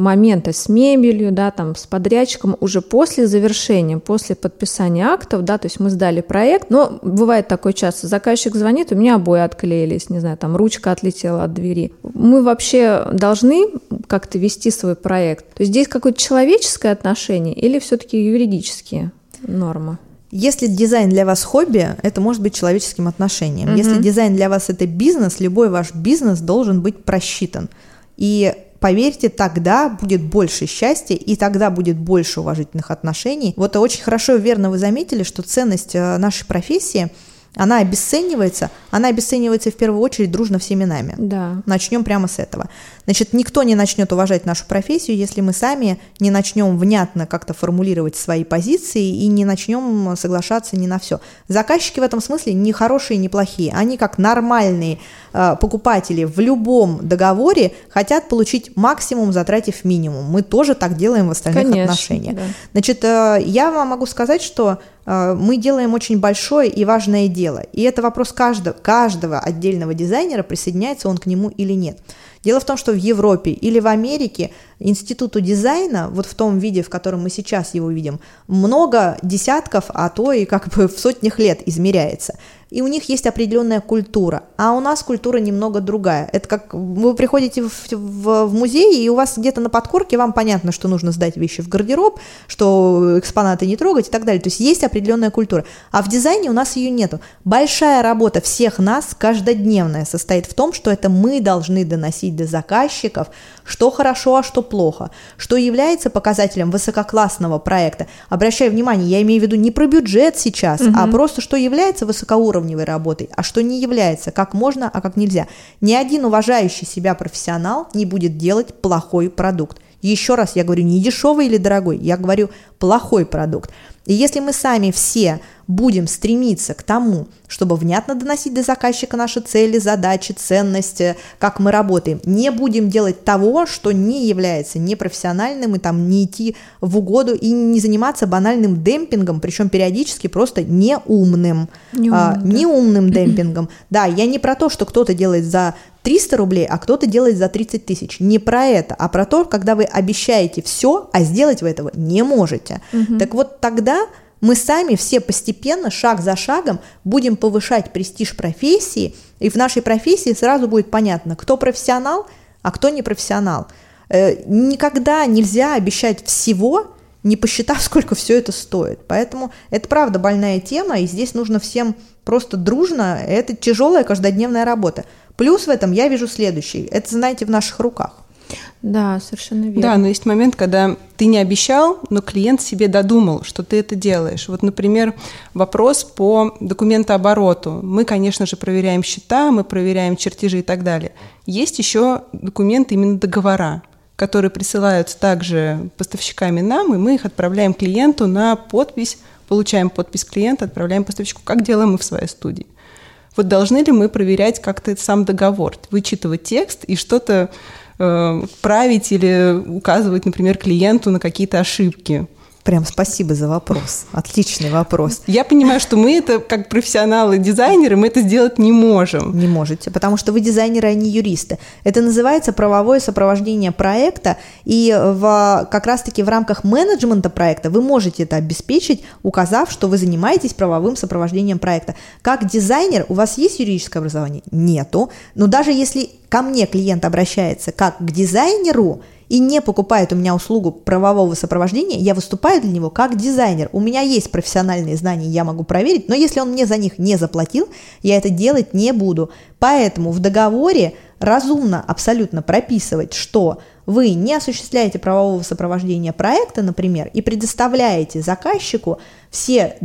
момента с мебелью, да, там, с подрядчиком уже после завершения, после подписания актов, да, то есть мы сдали проект, но бывает такой часто, заказчик звонит, у меня обои отклеились, не знаю, там ручка отлетела от двери. Мы вообще должны как-то вести свой проект. То есть здесь какое-то человеческое отношение или все-таки юридические нормы? Если дизайн для вас хобби, это может быть человеческим отношением. Mm-hmm. Если дизайн для вас это бизнес, любой ваш бизнес должен быть просчитан. И поверьте, тогда будет больше счастья, и тогда будет больше уважительных отношений. Вот очень хорошо и верно вы заметили, что ценность э, нашей профессии – она обесценивается, она обесценивается в первую очередь дружно всеми нами. Да. Начнем прямо с этого. Значит, никто не начнет уважать нашу профессию, если мы сами не начнем внятно как-то формулировать свои позиции и не начнем соглашаться не на все. Заказчики в этом смысле не хорошие, не плохие. Они как нормальные э, покупатели в любом договоре хотят получить максимум, затратив минимум. Мы тоже так делаем в остальных Конечно, отношениях. Да. Значит, э, я вам могу сказать, что Э, мы делаем очень большое и важное дело. И это вопрос каждого, каждого отдельного дизайнера, присоединяется он к нему или нет. Дело в том, что в Европе или в Америке институту дизайна, вот в том виде, в котором мы сейчас его видим, много десятков, а то и как бы в сотнях лет измеряется и у них есть определенная культура, а у нас культура немного другая. Это как вы приходите в, в, в музей, и у вас где-то на подкорке вам понятно, что нужно сдать вещи в гардероб, что экспонаты не трогать и так далее. То есть есть определенная культура. А в дизайне у нас ее нету. Большая работа всех нас, каждодневная, состоит в том, что это мы должны доносить до заказчиков, что хорошо, а что плохо, что является показателем высококлассного проекта. Обращаю внимание, я имею в виду не про бюджет сейчас, угу. а просто что является высокоуровневой работой, а что не является, как можно, а как нельзя. Ни один уважающий себя профессионал не будет делать плохой продукт. Еще раз я говорю, не дешевый или дорогой, я говорю плохой продукт. И если мы сами все будем стремиться к тому, чтобы внятно доносить до заказчика наши цели, задачи, ценности, как мы работаем, не будем делать того, что не является непрофессиональным и там не идти в угоду и не заниматься банальным демпингом, причем периодически просто неумным, неумным, а, да. неумным демпингом. Да, я не про то, что кто-то делает за 300 рублей, а кто-то делает за 30 тысяч. Не про это, а про то, когда вы обещаете все, а сделать вы этого не можете. Угу. Так вот тогда мы сами все постепенно, шаг за шагом, будем повышать престиж профессии, и в нашей профессии сразу будет понятно, кто профессионал, а кто не профессионал. Э, никогда нельзя обещать всего, не посчитав, сколько все это стоит. Поэтому это правда больная тема, и здесь нужно всем просто дружно, это тяжелая каждодневная работа. Плюс в этом я вижу следующий. Это, знаете, в наших руках. Да, совершенно верно. Да, но есть момент, когда ты не обещал, но клиент себе додумал, что ты это делаешь. Вот, например, вопрос по документообороту. Мы, конечно же, проверяем счета, мы проверяем чертежи и так далее. Есть еще документы, именно договора, которые присылаются также поставщиками нам, и мы их отправляем клиенту на подпись, получаем подпись клиента, отправляем поставщику, как делаем мы в своей студии. Вот должны ли мы проверять как-то сам договор, вычитывать текст и что-то править или указывать, например, клиенту на какие-то ошибки? Прям спасибо за вопрос. Отличный вопрос. Я понимаю, что мы это, как профессионалы-дизайнеры, мы это сделать не можем. Не можете, потому что вы дизайнеры, а не юристы. Это называется правовое сопровождение проекта, и в, как раз-таки в рамках менеджмента проекта вы можете это обеспечить, указав, что вы занимаетесь правовым сопровождением проекта. Как дизайнер у вас есть юридическое образование? Нету. Но даже если ко мне клиент обращается как к дизайнеру, и не покупает у меня услугу правового сопровождения, я выступаю для него как дизайнер. У меня есть профессиональные знания, я могу проверить, но если он мне за них не заплатил, я это делать не буду. Поэтому в договоре разумно абсолютно прописывать, что вы не осуществляете правового сопровождения проекта, например, и предоставляете заказчику все,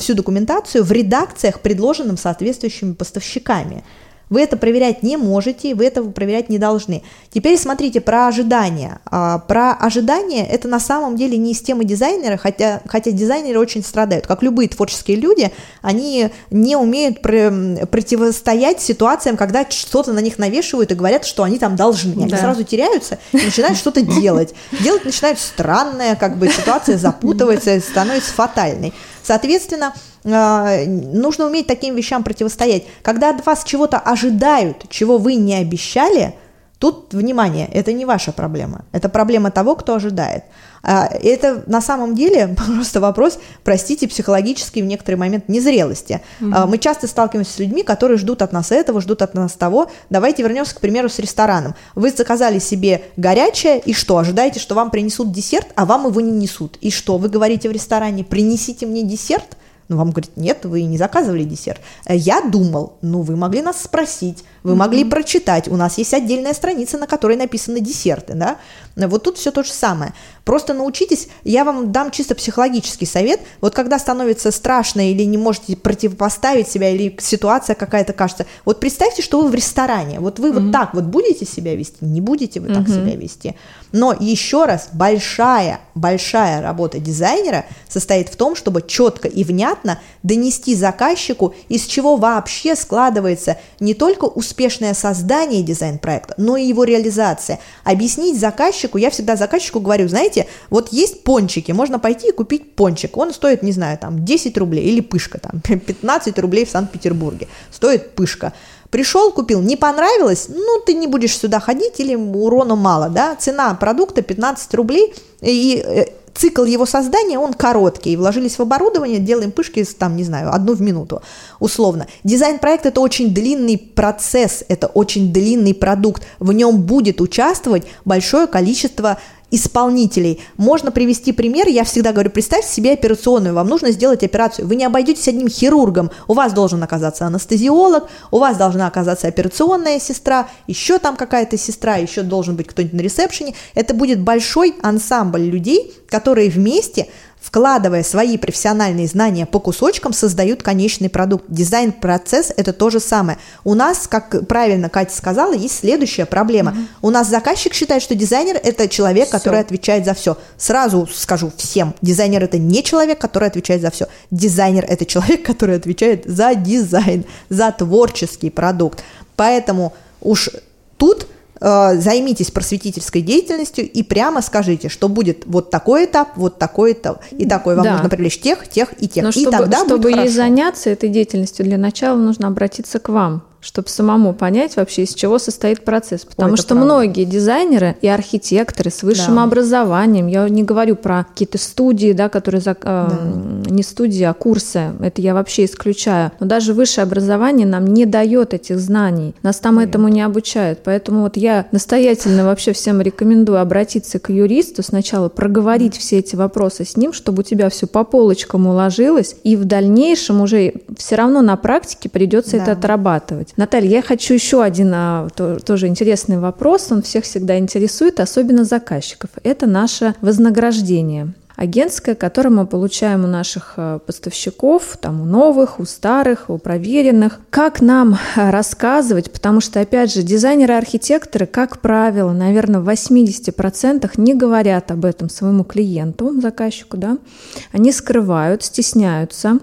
всю документацию в редакциях, предложенным соответствующими поставщиками. Вы это проверять не можете, вы этого проверять не должны. Теперь смотрите про ожидания. А, про ожидания это на самом деле не из темы дизайнера, хотя, хотя дизайнеры очень страдают. Как любые творческие люди, они не умеют пр- противостоять ситуациям, когда что-то на них навешивают и говорят, что они там должны. Они да. сразу теряются и начинают что-то делать. Делать начинают странное, как бы ситуация запутывается, становится фатальной. Соответственно, а, нужно уметь таким вещам противостоять. Когда от вас чего-то ожидают, чего вы не обещали, тут, внимание, это не ваша проблема. Это проблема того, кто ожидает. А, это на самом деле просто вопрос, простите, психологический в некоторый момент незрелости. Mm-hmm. Мы часто сталкиваемся с людьми, которые ждут от нас этого, ждут от нас того. Давайте вернемся, к примеру, с рестораном. Вы заказали себе горячее, и что? Ожидаете, что вам принесут десерт, а вам его не несут. И что? Вы говорите в ресторане, принесите мне десерт – ну, вам говорят, нет, вы не заказывали десерт. Э, я думал, ну, вы могли нас спросить, вы mm-hmm. могли прочитать. У нас есть отдельная страница, на которой написаны десерты, да. Вот тут все то же самое. Просто научитесь, я вам дам чисто психологический совет. Вот когда становится страшно или не можете противопоставить себя, или ситуация какая-то кажется, вот представьте, что вы в ресторане. Вот вы mm-hmm. вот так вот будете себя вести, не будете вы так mm-hmm. себя вести. Но еще раз, большая, большая работа дизайнера состоит в том, чтобы четко и внятно донести заказчику, из чего вообще складывается не только успешное создание дизайн-проекта, но и его реализация. Объяснить заказчику, я всегда заказчику говорю, знаете, вот есть пончики, можно пойти и купить пончик, он стоит, не знаю, там 10 рублей, или пышка, там 15 рублей в Санкт-Петербурге, стоит пышка. Пришел, купил, не понравилось, ну, ты не будешь сюда ходить или урона мало, да, цена продукта 15 рублей, и э, цикл его создания, он короткий. Вложились в оборудование, делаем пышки, там, не знаю, одну в минуту, условно. Дизайн-проект – это очень длинный процесс, это очень длинный продукт. В нем будет участвовать большое количество исполнителей. Можно привести пример, я всегда говорю, представьте себе операционную, вам нужно сделать операцию, вы не обойдетесь одним хирургом, у вас должен оказаться анестезиолог, у вас должна оказаться операционная сестра, еще там какая-то сестра, еще должен быть кто-нибудь на ресепшене. Это будет большой ансамбль людей, которые вместе вкладывая свои профессиональные знания по кусочкам, создают конечный продукт. Дизайн-процесс – это то же самое. У нас, как правильно Катя сказала, есть следующая проблема. Угу. У нас заказчик считает, что дизайнер – это человек, все. который отвечает за все. Сразу скажу всем, дизайнер – это не человек, который отвечает за все. Дизайнер – это человек, который отвечает за дизайн, за творческий продукт. Поэтому уж тут – займитесь просветительской деятельностью и прямо скажите, что будет вот такой этап, вот такой этап, и такой вам да. нужно привлечь тех, тех и тех. Но и чтобы, тогда чтобы будет ей заняться этой деятельностью, для начала нужно обратиться к вам чтобы самому понять вообще, из чего состоит процесс. Потому Ой, что правда. многие дизайнеры и архитекторы с высшим да. образованием, я не говорю про какие-то студии, да, которые за, э, да. не студии, а курсы, это я вообще исключаю. Но даже высшее образование нам не дает этих знаний, нас там Нет. этому не обучают. Поэтому вот я настоятельно вообще всем рекомендую обратиться к юристу, сначала проговорить все эти вопросы с ним, чтобы у тебя все по полочкам уложилось, и в дальнейшем уже все равно на практике придется да. это отрабатывать. Наталья, я хочу еще один а, то, тоже интересный вопрос. Он всех всегда интересует, особенно заказчиков. Это наше вознаграждение агентское, которое мы получаем у наших а, поставщиков, там, у новых, у старых, у проверенных. Как нам а, рассказывать, потому что, опять же, дизайнеры-архитекторы, как правило, наверное, в 80% не говорят об этом своему клиенту, заказчику, да, они скрывают, стесняются,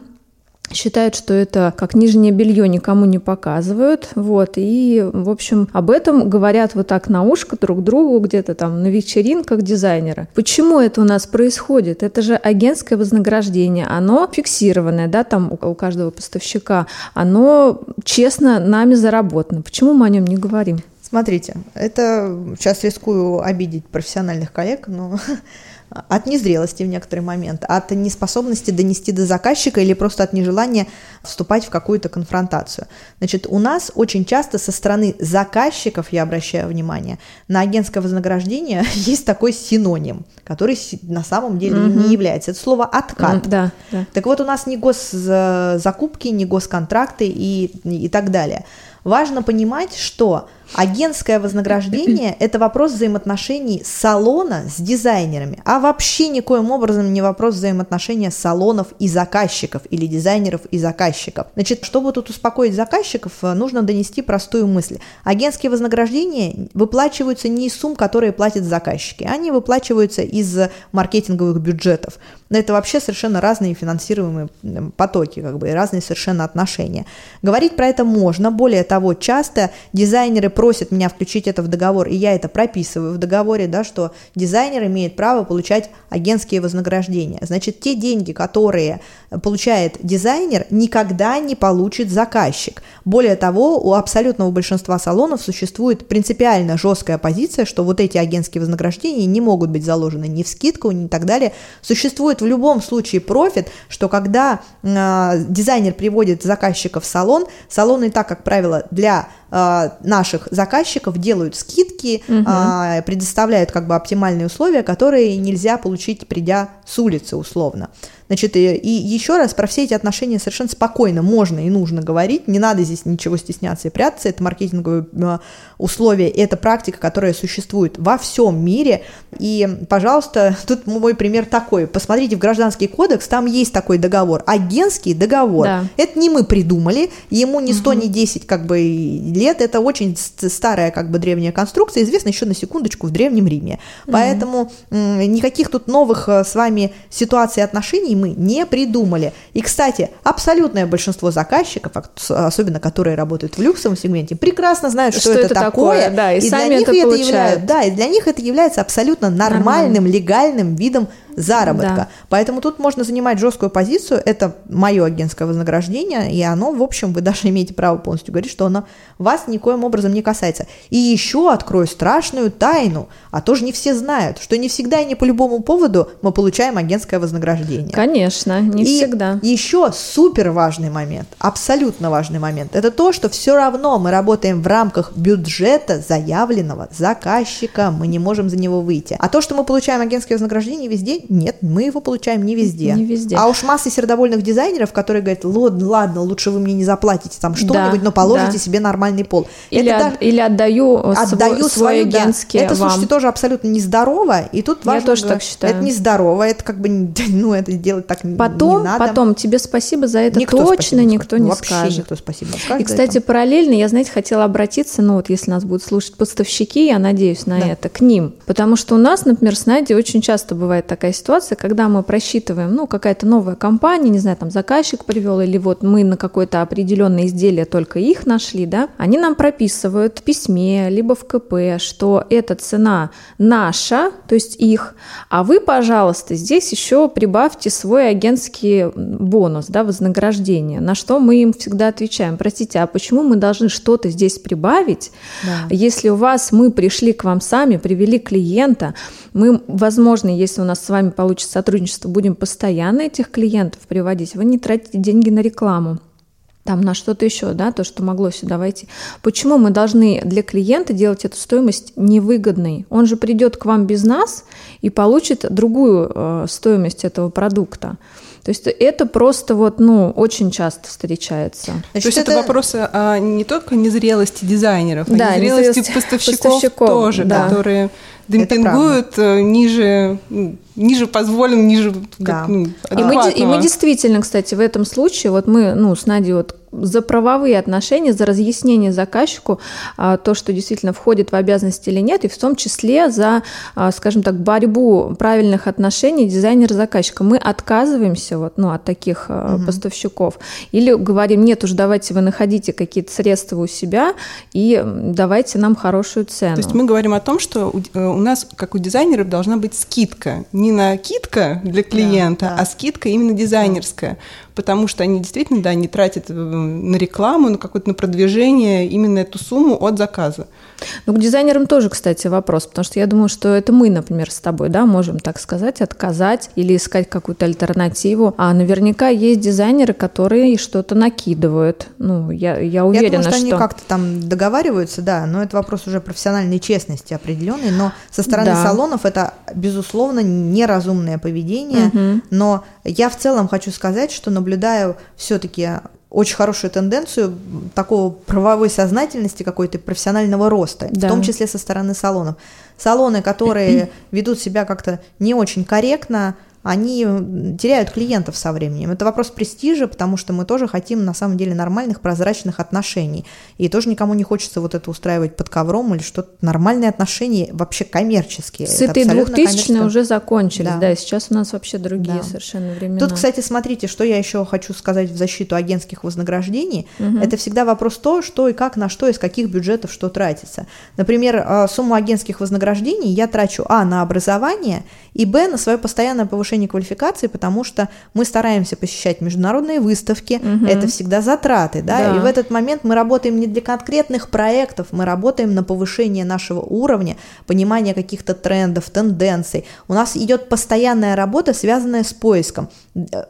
считают, что это как нижнее белье никому не показывают, вот, и, в общем, об этом говорят вот так на ушко друг другу где-то там на вечеринках дизайнера. Почему это у нас происходит? Это же агентское вознаграждение, оно фиксированное, да, там у, каждого поставщика, оно честно нами заработано. Почему мы о нем не говорим? Смотрите, это сейчас рискую обидеть профессиональных коллег, но от незрелости в некоторый момент, от неспособности донести до заказчика или просто от нежелания вступать в какую-то конфронтацию. Значит, у нас очень часто со стороны заказчиков, я обращаю внимание, на агентское вознаграждение есть такой синоним, который на самом деле угу. не является. Это слово откат. Да, да. Так вот, у нас не госзакупки, не госконтракты и, и так далее. Важно понимать, что Агентское вознаграждение – это вопрос взаимоотношений салона с дизайнерами, а вообще никоим образом не вопрос взаимоотношения салонов и заказчиков или дизайнеров и заказчиков. Значит, чтобы тут успокоить заказчиков, нужно донести простую мысль. Агентские вознаграждения выплачиваются не из сумм, которые платят заказчики, они выплачиваются из маркетинговых бюджетов. Это вообще совершенно разные финансируемые потоки, как бы, и разные совершенно отношения. Говорить про это можно, более того, часто дизайнеры просят меня включить это в договор, и я это прописываю в договоре, да, что дизайнер имеет право получать агентские вознаграждения. Значит, те деньги, которые получает дизайнер, никогда не получит заказчик. Более того, у абсолютного большинства салонов существует принципиально жесткая позиция, что вот эти агентские вознаграждения не могут быть заложены ни в скидку, ни так далее. Существует в любом случае профит, что когда э, дизайнер приводит заказчика в салон, салоны так, как правило, для э, наших заказчиков делают скидки, угу. э, предоставляют как бы оптимальные условия, которые нельзя получить, придя с улицы условно. Значит, и, и еще раз про все эти отношения совершенно спокойно можно и нужно говорить, не надо здесь ничего стесняться и прятаться, это маркетинговые э, условия, это практика, которая существует во всем мире, и, пожалуйста, тут мой пример такой, посмотрите в Гражданский кодекс, там есть такой договор, агентский договор, да. это не мы придумали, ему не 100, угу. не 10 как бы лет, это очень старая как бы древняя конструкция, известна еще на секундочку в Древнем Риме, угу. поэтому никаких тут новых э, с вами ситуаций отношений решений мы не придумали. И, кстати, абсолютное большинство заказчиков, особенно которые работают в люксовом сегменте, прекрасно знают, что, что это, это такое, да, и, и сами для них это, это является, да, и для них это является абсолютно нормальным, Нормально. легальным видом заработка. Да. Поэтому тут можно занимать жесткую позицию, это мое агентское вознаграждение, и оно, в общем, вы даже имеете право полностью говорить, что оно вас никоим образом не касается. И еще открою страшную тайну, а тоже не все знают, что не всегда и не по любому поводу мы получаем агентское вознаграждение. Конечно, не и всегда. еще супер важный момент, абсолютно важный момент, это то, что все равно мы работаем в рамках бюджета заявленного заказчика, мы не можем за него выйти. А то, что мы получаем агентское вознаграждение везде, нет, мы его получаем не везде. Не везде. А уж масса сердобольных дизайнеров, которые говорят, ладно, ладно, лучше вы мне не заплатите там что-нибудь, да, но положите да. себе нормальный пол. Или, это от, даже... или отдаю, отдаю свой, свой агентский да. Это, вам. слушайте, тоже абсолютно нездорово, и тут важно... Я тоже так считаю. Это нездорово, это как бы, ну, это делать так потом, не надо. Потом, тебе спасибо за это никто точно никто не Вообще скажет. никто спасибо не скажет. И, кстати, параллельно я, знаете, хотела обратиться, ну, вот если нас будут слушать поставщики, я надеюсь на да. это, к ним. Потому что у нас, например, с Надей очень часто бывает такая ситуация, когда мы просчитываем, ну, какая-то новая компания, не знаю, там заказчик привел, или вот мы на какое-то определенное изделие только их нашли, да, они нам прописывают в письме, либо в КП, что эта цена наша, то есть их, а вы, пожалуйста, здесь еще прибавьте свой агентский бонус, да, вознаграждение, на что мы им всегда отвечаем, простите, а почему мы должны что-то здесь прибавить, да. если у вас мы пришли к вам сами, привели клиента, мы, возможно, если у нас с вами получится сотрудничество, будем постоянно этих клиентов приводить, вы не тратите деньги на рекламу там на что-то еще, да, то, что могло сюда войти. Почему мы должны для клиента делать эту стоимость невыгодной? Он же придет к вам без нас и получит другую э, стоимость этого продукта. То есть это просто вот, ну, очень часто встречается. Значит, То есть это, это вопросы а, не только незрелости дизайнеров, а да, незрелости, незрелости поставщиков, поставщиков тоже, да. которые демпингуют э, ниже ниже позволен, ниже да. как, ну, и, мы, и мы действительно, кстати, в этом случае, вот мы, ну, с Надей вот за правовые отношения, за разъяснение заказчику, а, то, что действительно входит в обязанности или нет, и в том числе за, а, скажем так, борьбу правильных отношений дизайнера-заказчика. Мы отказываемся вот, ну, от таких угу. поставщиков или говорим, нет, уж давайте вы находите какие-то средства у себя и давайте нам хорошую цену. То есть мы говорим о том, что у, э, у нас, как у дизайнеров, должна быть скидка. Не накидка для клиента, да, да. а скидка именно дизайнерская потому что они действительно, да, не тратят э, на рекламу, на какое-то на продвижение именно эту сумму от заказа. Ну, к дизайнерам тоже, кстати, вопрос, потому что я думаю, что это мы, например, с тобой, да, можем так сказать, отказать или искать какую-то альтернативу, а наверняка есть дизайнеры, которые что-то накидывают. Ну, я, я уверена, я думаю, что... что... они как-то там договариваются, да, но это вопрос уже профессиональной честности определенной, но со стороны да. салонов это, безусловно, неразумное поведение, угу. но я в целом хочу сказать, что наблюдаю все-таки очень хорошую тенденцию такого правовой сознательности какой-то профессионального роста, да. в том числе со стороны салонов. Салоны, которые ведут себя как-то не очень корректно, они теряют клиентов со временем. Это вопрос престижа, потому что мы тоже хотим на самом деле нормальных, прозрачных отношений. И тоже никому не хочется вот это устраивать под ковром или что-то. Нормальные отношения вообще коммерческие. Сытые двухтысячные уже закончились, да. да, сейчас у нас вообще другие да. совершенно времена. Тут, кстати, смотрите, что я еще хочу сказать в защиту агентских вознаграждений. Угу. Это всегда вопрос то, что и как, на что, из каких бюджетов что тратится. Например, а, сумму агентских вознаграждений я трачу, а, на образование, и, б, на свое постоянное повышение повышение квалификации, потому что мы стараемся посещать международные выставки, угу. это всегда затраты, да? да, и в этот момент мы работаем не для конкретных проектов, мы работаем на повышение нашего уровня, понимания каких-то трендов, тенденций. У нас идет постоянная работа, связанная с поиском.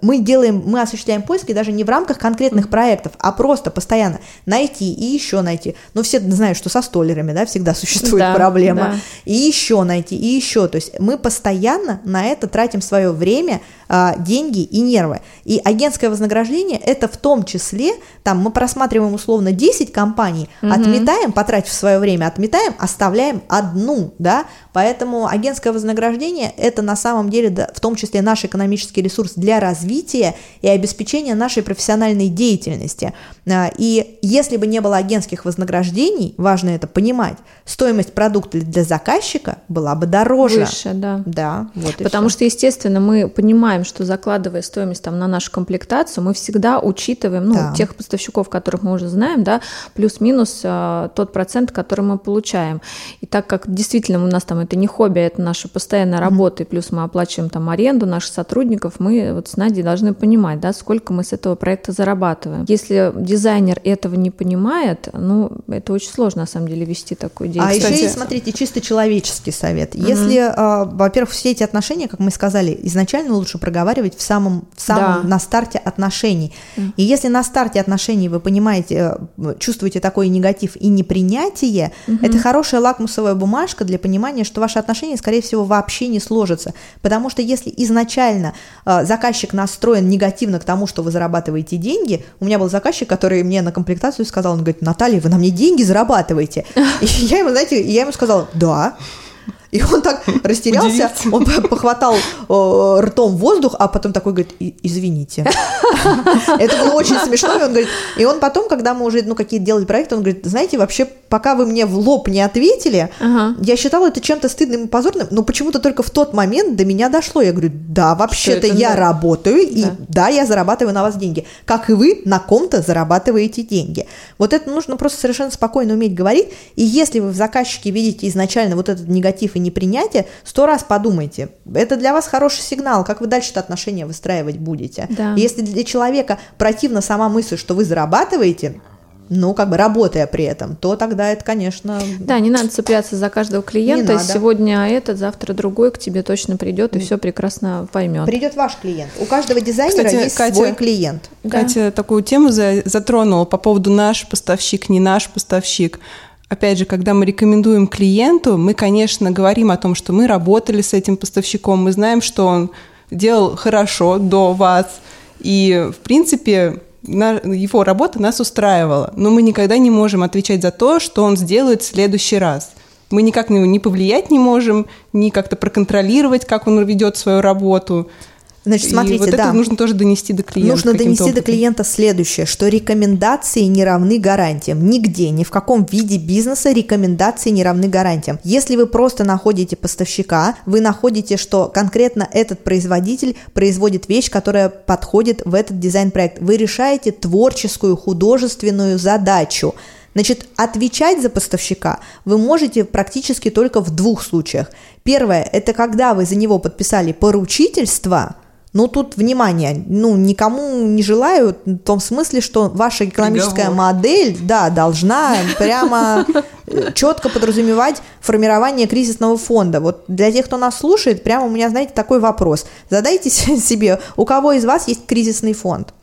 Мы делаем, мы осуществляем поиски даже не в рамках конкретных проектов, а просто постоянно найти и еще найти. Ну, все знают, что со столерами, да, всегда существует да, проблема. Да. И еще найти, и еще. То есть мы постоянно на это тратим свое время, а, деньги и нервы. И агентское вознаграждение это в том числе, там мы просматриваем условно 10 компаний, угу. отметаем, потратив свое время, отметаем, оставляем одну, да, поэтому агентское вознаграждение это на самом деле да, в том числе наш экономический ресурс для развития и обеспечения нашей профессиональной деятельности. А, и если бы не было агентских вознаграждений, важно это понимать, стоимость продукта для заказчика была бы дороже. Выше, да. Да, вот Потому что, естественно, мы понимаем, что закладывая стоимость там на нашу комплектацию, мы всегда учитываем, ну, да. тех поставщиков, которых мы уже знаем, да, плюс-минус э, тот процент, который мы получаем. И так как действительно у нас там это не хобби, а это наша постоянная работа, mm-hmm. и плюс мы оплачиваем там аренду наших сотрудников, мы вот с Надей должны понимать, да, сколько мы с этого проекта зарабатываем. Если дизайнер этого не понимает, ну, это очень сложно на самом деле вести такую деятельность. А еще смотрите, чисто человеческий совет. Mm-hmm. Если, э, во-первых, все эти отношения, как мы сказали, изначально лучше проговаривать в самом, в самом да. на старте отношений. Mm. И если на старте отношений вы понимаете, э, чувствуете такой негатив и непринятие, mm-hmm. это хорошая лакмусовая бумажка для понимания, что ваши отношения, скорее всего, вообще не сложатся. Потому что если изначально э, заказчик настроен негативно к тому, что вы зарабатываете деньги, у меня был заказчик, который мне на комплектацию сказал, он говорит, Наталья, вы на мне деньги зарабатываете. И я ему, знаете, я ему сказала, да, и он так растерялся, он похватал ртом воздух, а потом такой говорит, извините. Это было очень смешно, и он говорит, и он потом, когда мы уже, ну, какие-то делали проекты, он говорит, знаете, вообще, пока вы мне в лоб не ответили, я считала это чем-то стыдным и позорным, но почему-то только в тот момент до меня дошло. Я говорю, да, вообще-то я работаю, и да, я зарабатываю на вас деньги, как и вы на ком-то зарабатываете деньги. Вот это нужно просто совершенно спокойно уметь говорить, и если вы в заказчике видите изначально вот этот негатив и непринятие, сто раз подумайте. Это для вас хороший сигнал, как вы дальше это отношения выстраивать будете. Да. Если для человека противна сама мысль, что вы зарабатываете, ну, как бы работая при этом, то тогда это, конечно... Да, не надо цепляться за каждого клиента. Сегодня этот, завтра другой к тебе точно придет и все прекрасно поймет. Придет ваш клиент. У каждого дизайнера Кстати, есть Катя, свой клиент. Катя да. такую тему затронула по поводу наш поставщик, не наш поставщик. Опять же, когда мы рекомендуем клиенту, мы, конечно, говорим о том, что мы работали с этим поставщиком, мы знаем, что он делал хорошо до вас, и, в принципе, его работа нас устраивала, но мы никогда не можем отвечать за то, что он сделает в следующий раз. Мы никак на него не повлиять не можем, ни как-то проконтролировать, как он ведет свою работу. Значит, смотрите, и вот да. это нужно тоже донести до клиента. Нужно донести образом. до клиента следующее, что рекомендации не равны гарантиям. Нигде, ни в каком виде бизнеса рекомендации не равны гарантиям. Если вы просто находите поставщика, вы находите, что конкретно этот производитель производит вещь, которая подходит в этот дизайн-проект. Вы решаете творческую, художественную задачу. Значит, отвечать за поставщика вы можете практически только в двух случаях. Первое – это когда вы за него подписали поручительство – но тут, внимание, ну, никому не желаю в том смысле, что ваша экономическая Приговор. модель, да, должна прямо э, четко подразумевать формирование кризисного фонда. Вот для тех, кто нас слушает, прямо у меня, знаете, такой вопрос. Задайте себе, у кого из вас есть кризисный фонд?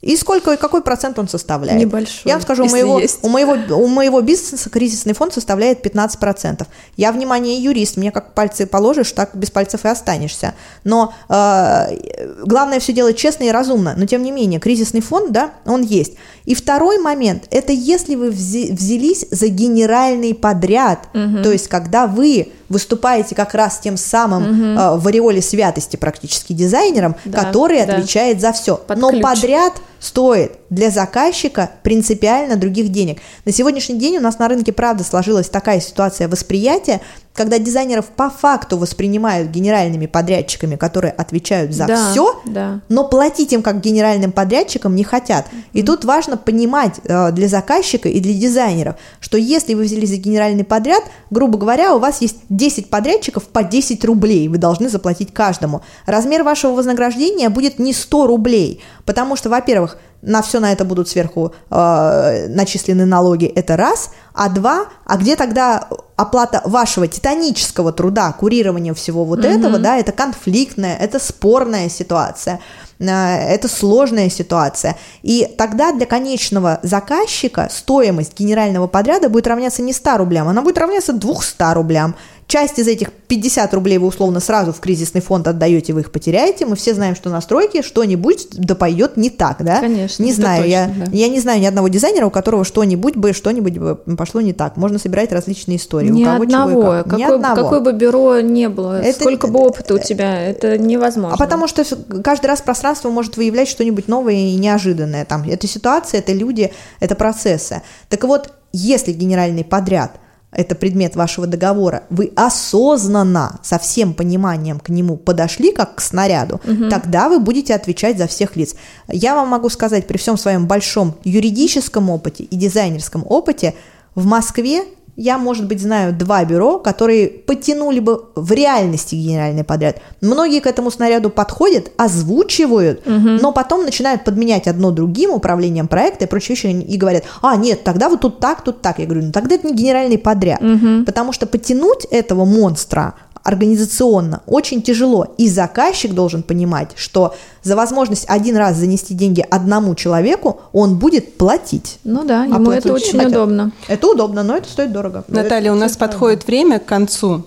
И сколько, какой процент он составляет? Небольшой. Я вам скажу, у моего, у, моего, у моего бизнеса кризисный фонд составляет 15%. Я, внимание, юрист, мне как пальцы положишь, так без пальцев и останешься. Но э, главное все делать честно и разумно. Но, тем не менее, кризисный фонд, да, он есть. И второй момент, это если вы взялись за генеральный подряд, угу. то есть когда вы выступаете как раз тем самым угу. э, в ореоле святости практически дизайнером, да, который да. отвечает за все. Под Но ключ. подряд стоит для заказчика принципиально других денег. На сегодняшний день у нас на рынке, правда, сложилась такая ситуация восприятия, когда дизайнеров по факту воспринимают генеральными подрядчиками, которые отвечают за да, все, да. но платить им как генеральным подрядчикам не хотят. И mm-hmm. тут важно понимать э, для заказчика и для дизайнеров, что если вы взяли за генеральный подряд, грубо говоря, у вас есть 10 подрядчиков по 10 рублей, вы должны заплатить каждому. Размер вашего вознаграждения будет не 100 рублей, потому что, во-первых, на все на это будут сверху э, начислены налоги, это раз, а два, а где тогда оплата вашего титанического труда, курирования всего вот mm-hmm. этого, да, это конфликтная, это спорная ситуация, э, это сложная ситуация. И тогда для конечного заказчика стоимость генерального подряда будет равняться не 100 рублям, она будет равняться 200 рублям. Часть из этих 50 рублей вы условно сразу в кризисный фонд отдаете, вы их потеряете. Мы все знаем, что на стройке что-нибудь да пойдет не так, да? Конечно. Не знаю, точно, я, да. я не знаю ни одного дизайнера, у которого что-нибудь бы, что-нибудь бы пошло не так. Можно собирать различные истории. Ни у кого одного. Чего как. Какой, ни одного. какое бы бюро не было, это, сколько бы опыта у тебя, это невозможно. А потому что каждый раз пространство может выявлять что-нибудь новое и неожиданное. Там, это ситуация, это люди, это процессы. Так вот, если генеральный подряд – это предмет вашего договора, вы осознанно, со всем пониманием к нему подошли как к снаряду, угу. тогда вы будете отвечать за всех лиц. Я вам могу сказать, при всем своем большом юридическом опыте и дизайнерском опыте, в Москве я, может быть, знаю два бюро, которые потянули бы в реальности генеральный подряд. Многие к этому снаряду подходят, озвучивают, угу. но потом начинают подменять одно другим управлением проекта и прочие вещи и говорят, а, нет, тогда вот тут так, тут так. Я говорю, ну тогда это не генеральный подряд. Угу. Потому что потянуть этого монстра организационно очень тяжело. И заказчик должен понимать, что за возможность один раз занести деньги одному человеку он будет платить. Ну да, ему это очень хотят. удобно. Это удобно, но это стоит дорого. Наталья, это у нас подходит время к концу.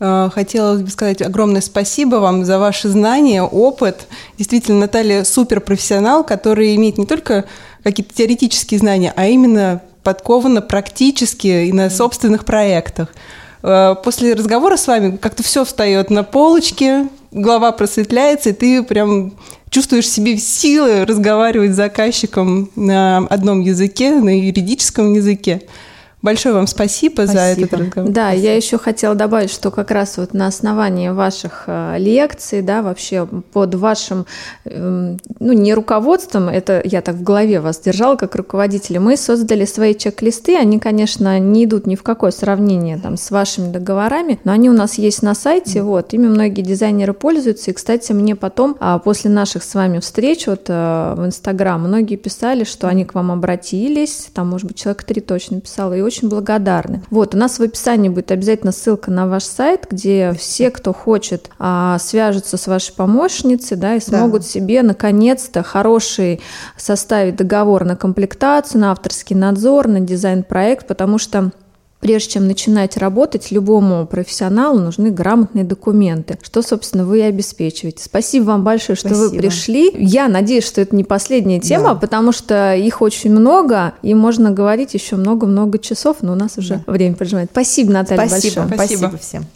Э, хотелось бы сказать огромное спасибо вам за ваши знания, опыт. Действительно, Наталья суперпрофессионал, который имеет не только какие-то теоретические знания, а именно подкована практически и на собственных проектах. Э, после разговора с вами как-то все встает на полочке, голова просветляется, и ты прям чувствуешь себе силы разговаривать с заказчиком на одном языке, на юридическом языке. Большое вам спасибо, спасибо. за этот разговор. Да, спасибо. я еще хотела добавить, что как раз вот на основании ваших э, лекций, да, вообще под вашим, эм, ну, не руководством, это я так в голове вас держала как руководителя, мы создали свои чек-листы, они, конечно, не идут ни в какое сравнение там с вашими договорами, но они у нас есть на сайте, mm. вот, ими многие дизайнеры пользуются, и, кстати, мне потом, а, после наших с вами встреч вот э, в Инстаграм, многие писали, что они к вам обратились, там, может быть, человек три точно писал, и очень очень благодарны. Вот, у нас в описании будет обязательно ссылка на ваш сайт, где все, кто хочет, а, свяжутся с вашей помощницей, да, и смогут да. себе наконец-то хороший составить договор на комплектацию, на авторский надзор, на дизайн-проект, потому что Прежде чем начинать работать, любому профессионалу нужны грамотные документы, что, собственно, вы и обеспечиваете. Спасибо вам большое, что Спасибо. вы пришли. Я надеюсь, что это не последняя тема, да. потому что их очень много, и можно говорить еще много-много часов, но у нас уже да. время поджимает. Спасибо, Наталья, Спасибо. большое. Спасибо. Спасибо всем.